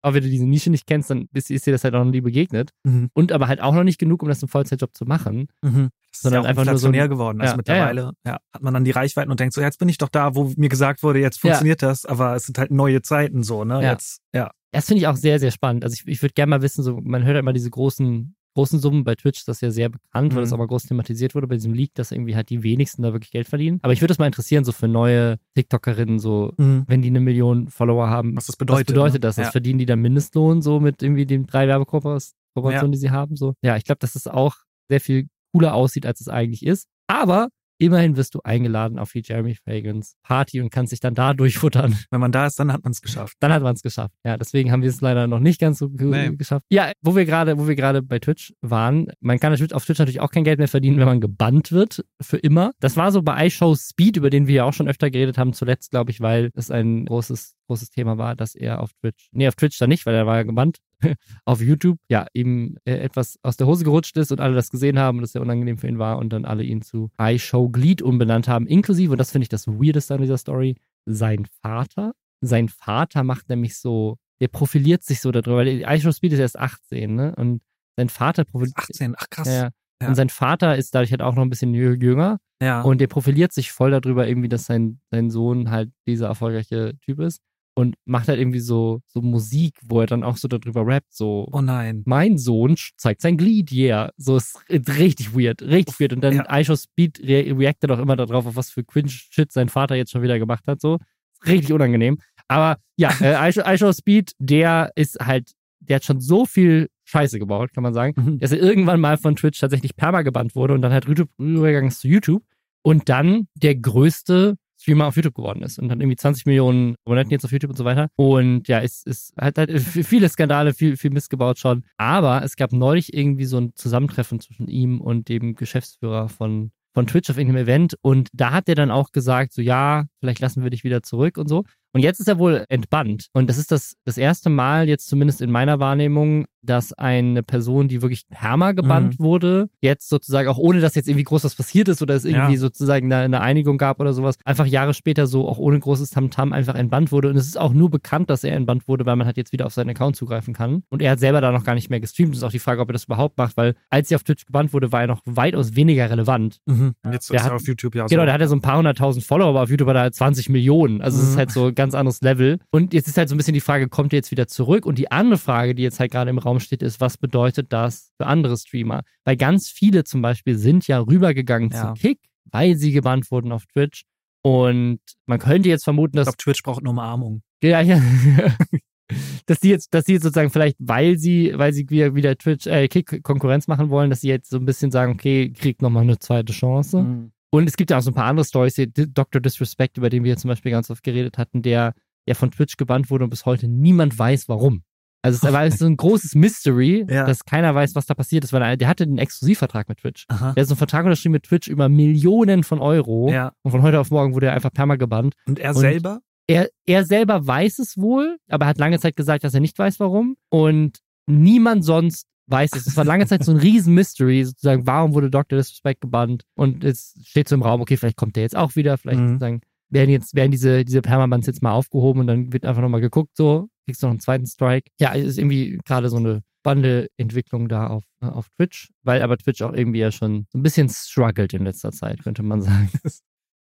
Aber wenn du diese Nische nicht kennst, dann ist, ist dir das halt auch noch nie begegnet.
Mhm.
Und aber halt auch noch nicht genug, um das im Vollzeitjob zu machen.
Mhm. Das ist
Sondern
ja auch
einfach nur so ein-
geworden. Also
Ja,
mittlerweile ja, hat man dann die Reichweiten und denkt so, jetzt bin ich doch da, wo mir gesagt wurde, jetzt
Ja.
funktioniert das, aber es sind halt neue Zeiten so, ne?
Ja.
Jetzt, ja.
Das finde ich auch sehr, sehr spannend. Also ich, ich würde gerne mal wissen, so, man hört ja immer diese großen, großen Summen bei Twitch, das ist ja sehr bekannt, weil
Mhm.
das auch mal groß thematisiert wurde bei diesem Leak, dass irgendwie halt die wenigsten da wirklich Geld verdienen. Aber ich würde das mal interessieren, so für neue TikTokerinnen, so,
Mhm.
wenn die eine Million Follower haben,
Was das bedeutet.
was bedeutet
ne?
das? Das
Ja.
verdienen die dann Mindestlohn so mit irgendwie den drei Werbekooperationen,
Ja.
die sie haben? So. Ja, ich glaube, dass es auch sehr viel cooler aussieht, als es eigentlich ist. Aber immerhin wirst du eingeladen auf die Jeremy Fagans Party und kannst dich dann da durchfuttern.
Wenn man da ist, dann hat man es geschafft.
Dann hat man es geschafft. Ja, deswegen haben wir es leider noch nicht ganz so nee. geschafft. Ja, wo wir gerade, wo wir gerade bei Twitch waren, man kann auf Twitch natürlich auch kein Geld mehr verdienen, wenn man gebannt wird für immer. Das war so bei iShow Speed, über den wir ja auch schon öfter geredet haben, zuletzt, glaube ich, weil es ein großes großes Thema war, dass er auf Twitch, nee, auf Twitch dann nicht, weil er war ja gebannt, auf YouTube, ja, ihm äh, etwas aus der Hose gerutscht ist und alle das gesehen haben und das sehr unangenehm für ihn war und dann alle ihn zu iShow Glied umbenannt haben, inklusive, und das finde ich das Weirdeste an dieser Story, sein Vater. Sein Vater macht nämlich so, der profiliert sich so darüber, weil iShow Speed ist erst 18, ne? Und sein Vater
profiliert. 18, ach krass.
Ja, ja. Und sein Vater ist dadurch halt auch noch ein bisschen jünger.
Ja.
Und der profiliert sich voll darüber, irgendwie, dass sein, sein Sohn halt dieser erfolgreiche Typ ist und macht halt irgendwie so, so Musik, wo er dann auch so darüber rappt, so.
Oh nein.
Mein Sohn zeigt sein Glied, yeah. So ist richtig weird, richtig weird. Und dann ja. iShow Speed re reactet auch immer darauf, auf was für Cringe-Shit sein Vater jetzt schon wieder gemacht hat, so. Richtig unangenehm. Aber ja, äh, iShow Speed, der ist halt, der hat schon so viel Scheiße gebaut, kann man sagen, mhm. dass er irgendwann mal von Twitch tatsächlich perma gebannt wurde und dann halt rübergegangen ist zu YouTube. Und dann der größte Streamer auf YouTube geworden ist und dann irgendwie 20 Millionen Abonnenten jetzt auf YouTube und so weiter. Und ja, es, es hat halt viele Skandale, viel, viel Mist schon. Aber es gab neulich irgendwie so ein Zusammentreffen zwischen ihm und dem Geschäftsführer von von Twitch auf irgendeinem Event und da hat er dann auch gesagt, so ja, vielleicht lassen wir dich wieder zurück und so. Und jetzt ist er wohl entbannt. Und das ist das, das erste Mal, jetzt zumindest in meiner Wahrnehmung, dass eine Person, die wirklich Perma gebannt mhm. wurde, jetzt sozusagen auch ohne, dass jetzt irgendwie groß was passiert ist oder es irgendwie ja. sozusagen eine, eine, Einigung gab oder sowas, einfach Jahre später so auch ohne großes Tamtam -Tam einfach entbannt wurde. Und es ist auch nur bekannt, dass er entbannt wurde, weil man halt jetzt wieder auf seinen Account zugreifen kann. Und er hat selber da noch gar nicht mehr gestreamt. Das ist auch die Frage, ob er das überhaupt macht, weil als er auf Twitch gebannt wurde, war er noch weitaus weniger relevant.
Mhm. Jetzt ist er auf YouTube
ja Genau,
so.
der hat ja so ein paar hunderttausend Follower, aber auf YouTube hat er 20 Millionen. Also mhm. es ist mhm. halt so ein ganz anderes Level. Und jetzt ist halt so ein bisschen die Frage, kommt er jetzt wieder zurück? Und die andere Frage, die jetzt halt gerade im Raum steht, ist, was bedeutet das für andere Streamer? Weil ganz viele zum Beispiel sind ja rübergegangen ja. zu Kick, weil sie gebannt wurden auf Twitch. Und man könnte jetzt vermuten, dass.
Ich glaube, Twitch braucht eine Umarmung.
Ja, ja. dass die jetzt, dass die jetzt sozusagen vielleicht, weil sie, weil sie wieder, wieder Twitch, äh, Kick Konkurrenz machen wollen, dass sie jetzt so ein bisschen sagen, okay, kriegt nochmal eine zweite Chance. Mhm. Und es gibt ja auch so ein paar andere Stories, Dr. Disrespect, über den wir zum Beispiel ganz oft geredet hatten, der ja von Twitch gebannt wurde und bis heute niemand weiß, warum. Also es war so ein großes Mystery, ja. dass keiner weiß, was da passiert ist, weil er, der hatte einen Exklusivvertrag mit Twitch. Aha. Der hat so einen Vertrag unterschrieben mit Twitch über Millionen von Euro.
Ja.
Und von heute auf morgen wurde er einfach perma gebannt.
Und er und selber?
Er, er selber weiß es wohl, aber er hat lange Zeit gesagt, dass er nicht weiß, warum. Und niemand sonst weiß es. Es war lange Zeit so ein riesen Mystery, sozusagen, warum wurde Dr. Disrespect gebannt? Und es steht so im Raum, okay, vielleicht kommt der jetzt auch wieder, vielleicht mhm. sozusagen werden jetzt, werden diese, diese Permabands jetzt mal aufgehoben und dann wird einfach nochmal geguckt, so, kriegst du noch einen zweiten Strike. Ja, ist irgendwie gerade so eine spannende Entwicklung da auf, äh, auf Twitch, weil aber Twitch auch irgendwie ja schon so ein bisschen struggelt in letzter Zeit, könnte man sagen.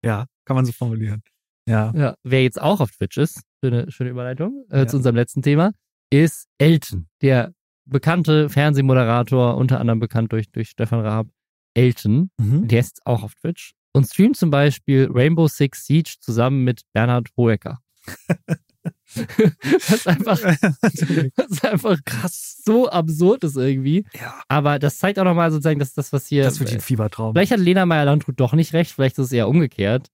ja, kann man so formulieren. Ja.
ja. Wer jetzt auch auf Twitch ist, schöne, schöne Überleitung äh, ja. zu unserem letzten Thema, ist Elton, der bekannte Fernsehmoderator, unter anderem bekannt durch, durch Stefan Raab. Elton, mhm. der ist auch auf Twitch und streamt zum Beispiel Rainbow Six Siege zusammen mit Bernhard Hoeker. das ist einfach, das ist einfach krass, so absurd ist irgendwie.
Ja.
Aber das zeigt auch nochmal sozusagen, dass das, was hier.
Das wird ein Fiebertraum.
Vielleicht hat Lena Meyer-Landrut doch nicht recht, vielleicht ist es eher umgekehrt.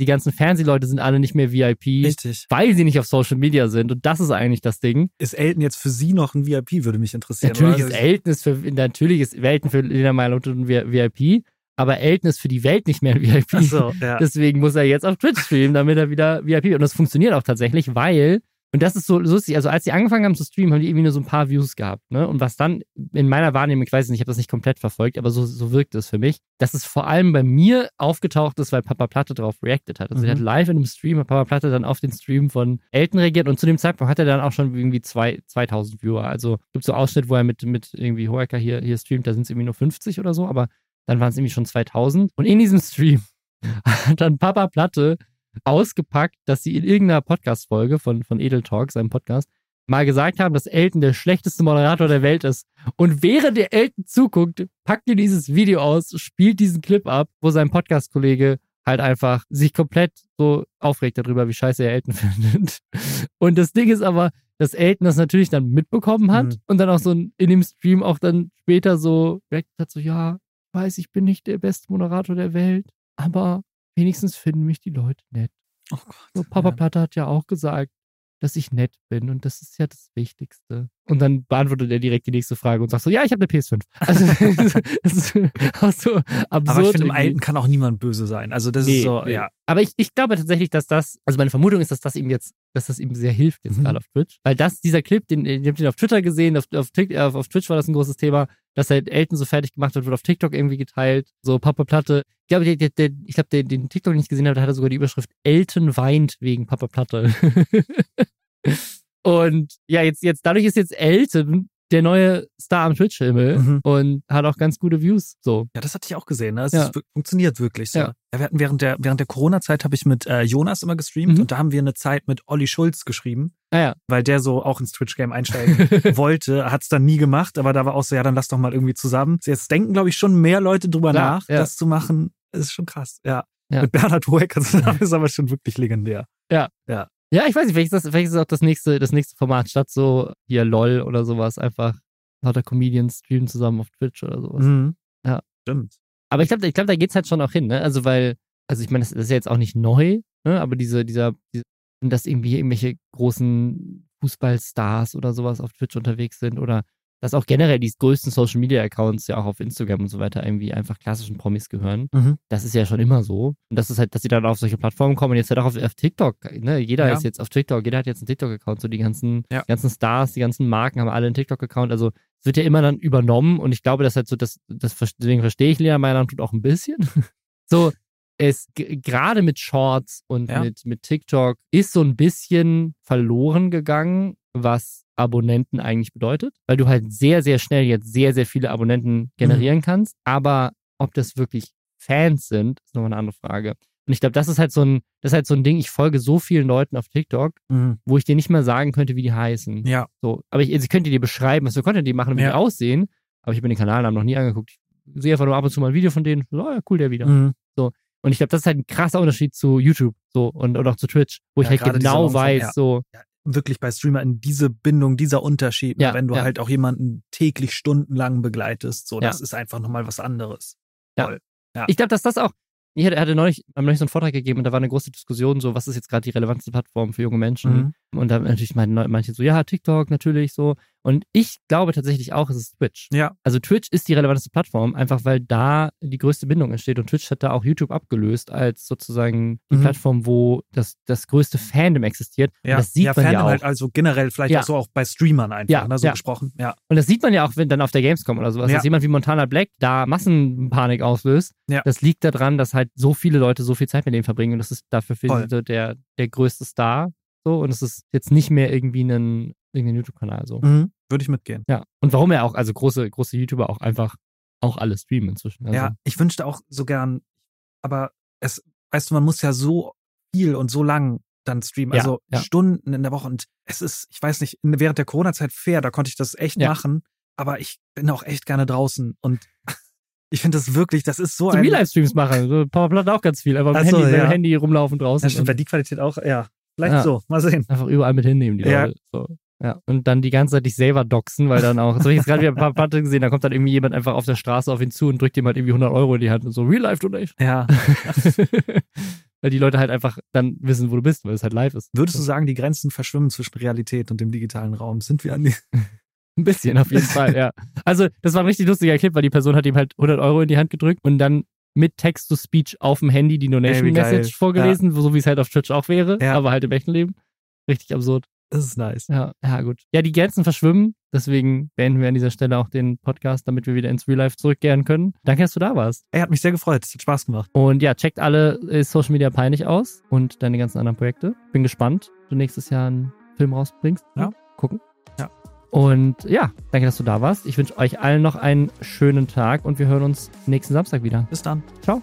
Die ganzen Fernsehleute sind alle nicht mehr VIP,
Richtig.
weil sie nicht auf Social Media sind. Und das ist eigentlich das Ding.
Ist Elton jetzt für sie noch ein VIP, würde mich interessieren.
Natürlich ist Elton ist für, natürlich ist Elton für Lena Meyer-Landrut ein VIP aber Elton ist für die Welt nicht mehr ein VIP. So, ja. Deswegen muss er jetzt auf Twitch streamen, damit er wieder VIP wird. Und das funktioniert auch tatsächlich, weil, und das ist so lustig, also als sie angefangen haben zu streamen, haben die irgendwie nur so ein paar Views gehabt. Ne? Und was dann in meiner Wahrnehmung, ich weiß nicht, ich habe das nicht komplett verfolgt, aber so, so wirkt es für mich, dass es vor allem bei mir aufgetaucht ist, weil Papa Platte darauf reacted hat. Also mhm. er hat live in einem Stream, hat Papa Platte dann auf den Stream von Elton reagiert und zu dem Zeitpunkt hat er dann auch schon irgendwie zwei, 2000 Viewer. Also gibt so Ausschnitt, wo er mit, mit irgendwie Hoeker hier, hier streamt, da sind es irgendwie nur 50 oder so, aber dann waren es irgendwie schon 2000. Und in diesem Stream hat dann Papa Platte ausgepackt, dass sie in irgendeiner Podcast-Folge von, von Edel Talk, seinem Podcast, mal gesagt haben, dass Elton der schlechteste Moderator der Welt ist. Und während der Elton zuguckt, packt ihr dieses Video aus, spielt diesen Clip ab, wo sein Podcast-Kollege halt einfach sich komplett so aufregt darüber, wie scheiße er Elton findet. Und das Ding ist aber, dass Elton das natürlich dann mitbekommen hat mhm. und dann auch so in dem Stream auch dann später so reacted hat, so, ja, weiß, ich bin nicht der beste Moderator der Welt. aber wenigstens finden mich die Leute nett.
Oh Gott.
So, Papa
ja.
Platte hat ja auch gesagt, dass ich nett bin und das ist ja das Wichtigste. Und dann beantwortet er direkt die nächste Frage und sagt so, ja, ich habe eine PS5. Also, das ist auch so absurd.
Aber ich finde, im. Alten kann auch niemand böse sein. Also das
Nee,
ist so,
nee.
ja.
Aber ich, ich glaube tatsächlich, dass das, also meine Vermutung ist, dass das ihm jetzt, dass das ihm sehr hilft jetzt
Mhm.
gerade auf Twitch. Weil das, dieser Clip, den, ich habe den auf Twitter gesehen, auf, auf, auf, auf Twitch war das ein großes Thema, dass er Elton so fertig gemacht hat, wurde auf TikTok irgendwie geteilt, so Papa Platte. Ich glaube, der, der, der, ich glaube, den, den TikTok, den ich gesehen habe, da hat er sogar die Überschrift Elton weint wegen Papa Platte. Und ja, jetzt, jetzt, dadurch ist jetzt Elton der neue Star am Twitch-Himmel
Mhm.
und hat auch ganz gute Views. So.
Ja, das hatte ich auch gesehen. Ne? Es
Ja.
ist, funktioniert wirklich so.
Ja.
Ja. wir hatten während der, während der Corona-Zeit habe ich mit äh, Jonas immer gestreamt
Mhm.
und da haben wir eine Zeit mit Olli Schulz geschrieben,
Ah ja.
weil der so auch ins Twitch-Game einsteigen wollte. Hat es dann nie gemacht, aber da war auch so, ja, dann lass doch mal irgendwie zusammen. Jetzt denken, glaube ich, schon mehr Leute drüber
Klar,
nach,
ja.
das zu machen. Das ist schon krass. Ja.
Ja.
Mit Bernhard das ist aber schon wirklich legendär.
Ja, ich weiß nicht, vielleicht ist das, vielleicht ist das auch das nächste, das nächste Format, statt so hier LOL oder sowas, einfach lauter Comedians streamen zusammen auf Twitch oder sowas.
Mhm.
Ja.
Stimmt.
Aber ich glaube, ich glaub, da geht's halt schon auch hin, ne? Also weil, also ich meine, das ist ja jetzt auch nicht neu, ne? Aber diese, dieser, diese, dass irgendwie irgendwelche großen Fußballstars oder sowas auf Twitch unterwegs sind oder dass auch generell die größten Social Media Accounts ja auch auf Instagram und so weiter irgendwie einfach klassischen Promis gehören.
Mhm.
Das ist ja schon immer so. Und das ist halt, dass sie dann auf solche Plattformen kommen und jetzt halt auch auf, auf TikTok. Ne? Jeder
Ja.
ist jetzt auf TikTok, jeder hat jetzt einen TikTok-Account. So die ganzen,
Ja.
ganzen Stars, die ganzen Marken haben alle einen TikTok-Account. Also es wird ja immer dann übernommen und ich glaube, dass halt so, das, das deswegen verstehe ich Lena Meiland tut auch ein bisschen. so, es gerade mit Shorts und
Ja.
mit, mit TikTok ist so ein bisschen verloren gegangen, was Abonnenten eigentlich bedeutet, weil du halt sehr, sehr schnell jetzt sehr, sehr viele Abonnenten generieren kannst. Aber ob das wirklich Fans sind, ist nochmal eine andere Frage. Und ich glaube, das ist halt so ein, das ist halt so ein Ding, ich folge so vielen Leuten auf TikTok,
Mhm.
wo ich dir nicht mehr sagen könnte, wie die heißen.
Ja.
So, aber ich, also ich könnte dir beschreiben, was für Content die machen und wie
Ja.
die aussehen, aber ich habe mir den Kanalnamen noch nie angeguckt. Ich sehe einfach nur ab und zu mal ein Video von denen, so, ah, ja, cool, der wieder.
Mhm.
Und ich glaube, das ist halt ein krasser Unterschied zu YouTube so und, und auch zu Twitch, wo ich
Ja,
halt
gerade dieser
genau weiß,
ja.
so,
wirklich bei Streamern diese Bindung, dieser Unterschied, ne?
Ja,
wenn du
ja.
halt auch jemanden täglich stundenlang begleitest, so,
Ja.
das ist einfach nochmal was anderes.
Ja.
Voll. Ja.
Ich glaube, dass das auch. Ich hatte, hatte neulich, haben neulich so einen Vortrag gegeben und da war eine große Diskussion, so, was ist jetzt gerade die relevanteste Plattform für junge Menschen?
Mhm.
Und da natürlich meinten manche so, ja, TikTok natürlich so. Und ich glaube tatsächlich auch, es ist Twitch.
Ja.
Also Twitch ist die relevanteste Plattform, einfach weil da die größte Bindung entsteht. Und Twitch hat da auch YouTube abgelöst als sozusagen die
Mhm.
Plattform, wo das, das größte Fandom existiert. Und
Ja,
das sieht
ja,
man ja
Fandom
auch.
halt also generell vielleicht
Ja.
auch so auch bei Streamern einfach,
Ja,
ne, so
ja.
gesprochen. Ja.
Und das sieht man ja auch, wenn dann auf der Gamescom oder sowas,
Ja.
dass jemand wie Montana Black da Massenpanik auslöst.
Ja.
Das liegt daran, dass halt so viele Leute so viel Zeit mit dem verbringen und das ist dafür für
Voll.
der, der größte Star. So, und es ist jetzt nicht mehr irgendwie ein, irgendein YouTube-Kanal so.
Mhm. Würde ich mitgehen.
Ja. Und warum er auch, also große, große YouTuber auch einfach auch alle streamen inzwischen. Also,
Ja, ich wünschte auch so gern, aber es, weißt du, man muss ja so viel und so lang dann streamen,
Ja,
also
ja.
Stunden in der Woche und es ist, ich weiß nicht, während der Corona-Zeit fair, da konnte ich das echt
Ja.
machen, aber ich bin auch echt gerne draußen und ich finde das wirklich, das ist so
So
ein...
Real-Life-Streams machen. So Powerplatte auch ganz viel. Einfach mit,
so,
Handy, mit Handy rumlaufen draußen.
Ja, stimmt, die Qualität auch, ja, vielleicht
Ja.
so, mal sehen.
einfach überall mit hinnehmen, die
Ja.
Leute. So. Ja. Und dann die ganze Zeit dich selber doxen, weil dann auch, so hab ich jetzt gerade wieder ein paar Platte gesehen, da kommt dann irgendwie jemand einfach auf der Straße auf ihn zu und drückt ihm halt irgendwie 100 Euro in die Hand und so, Real Life Donation.
Ja.
weil die Leute halt einfach dann wissen, wo du bist, weil es halt live ist.
Würdest du sagen, die Grenzen verschwimmen zwischen Realität und dem digitalen Raum? Sind wir an die...
Ein bisschen auf jeden Fall, ja. Also, das war ein richtig lustiger Clip, weil die Person hat ihm halt 100 Euro in die Hand gedrückt und dann mit Text-to-Speech auf dem Handy die. Donation-Message vorgelesen, so wie es halt auf Twitch auch wäre,
Ja.
aber halt im echten Leben. Richtig absurd.
Das ist nice.
Ja, ja, gut. Ja, die Grenzen verschwimmen. Deswegen beenden wir an dieser Stelle auch den Podcast, damit wir wieder ins Real Life zurückkehren können. Danke, dass du da warst.
Ey, hat mich sehr gefreut. Es hat Spaß gemacht.
Und ja, checkt alle äh, Social Media peinlich aus und deine ganzen anderen Projekte. Bin gespannt, ob du nächstes Jahr einen Film rausbringst.
Ja.
Gucken.
Ja.
Und ja, danke, dass du da warst. Ich wünsche euch allen noch einen schönen Tag und wir hören uns nächsten Samstag wieder.
Bis dann.
Ciao.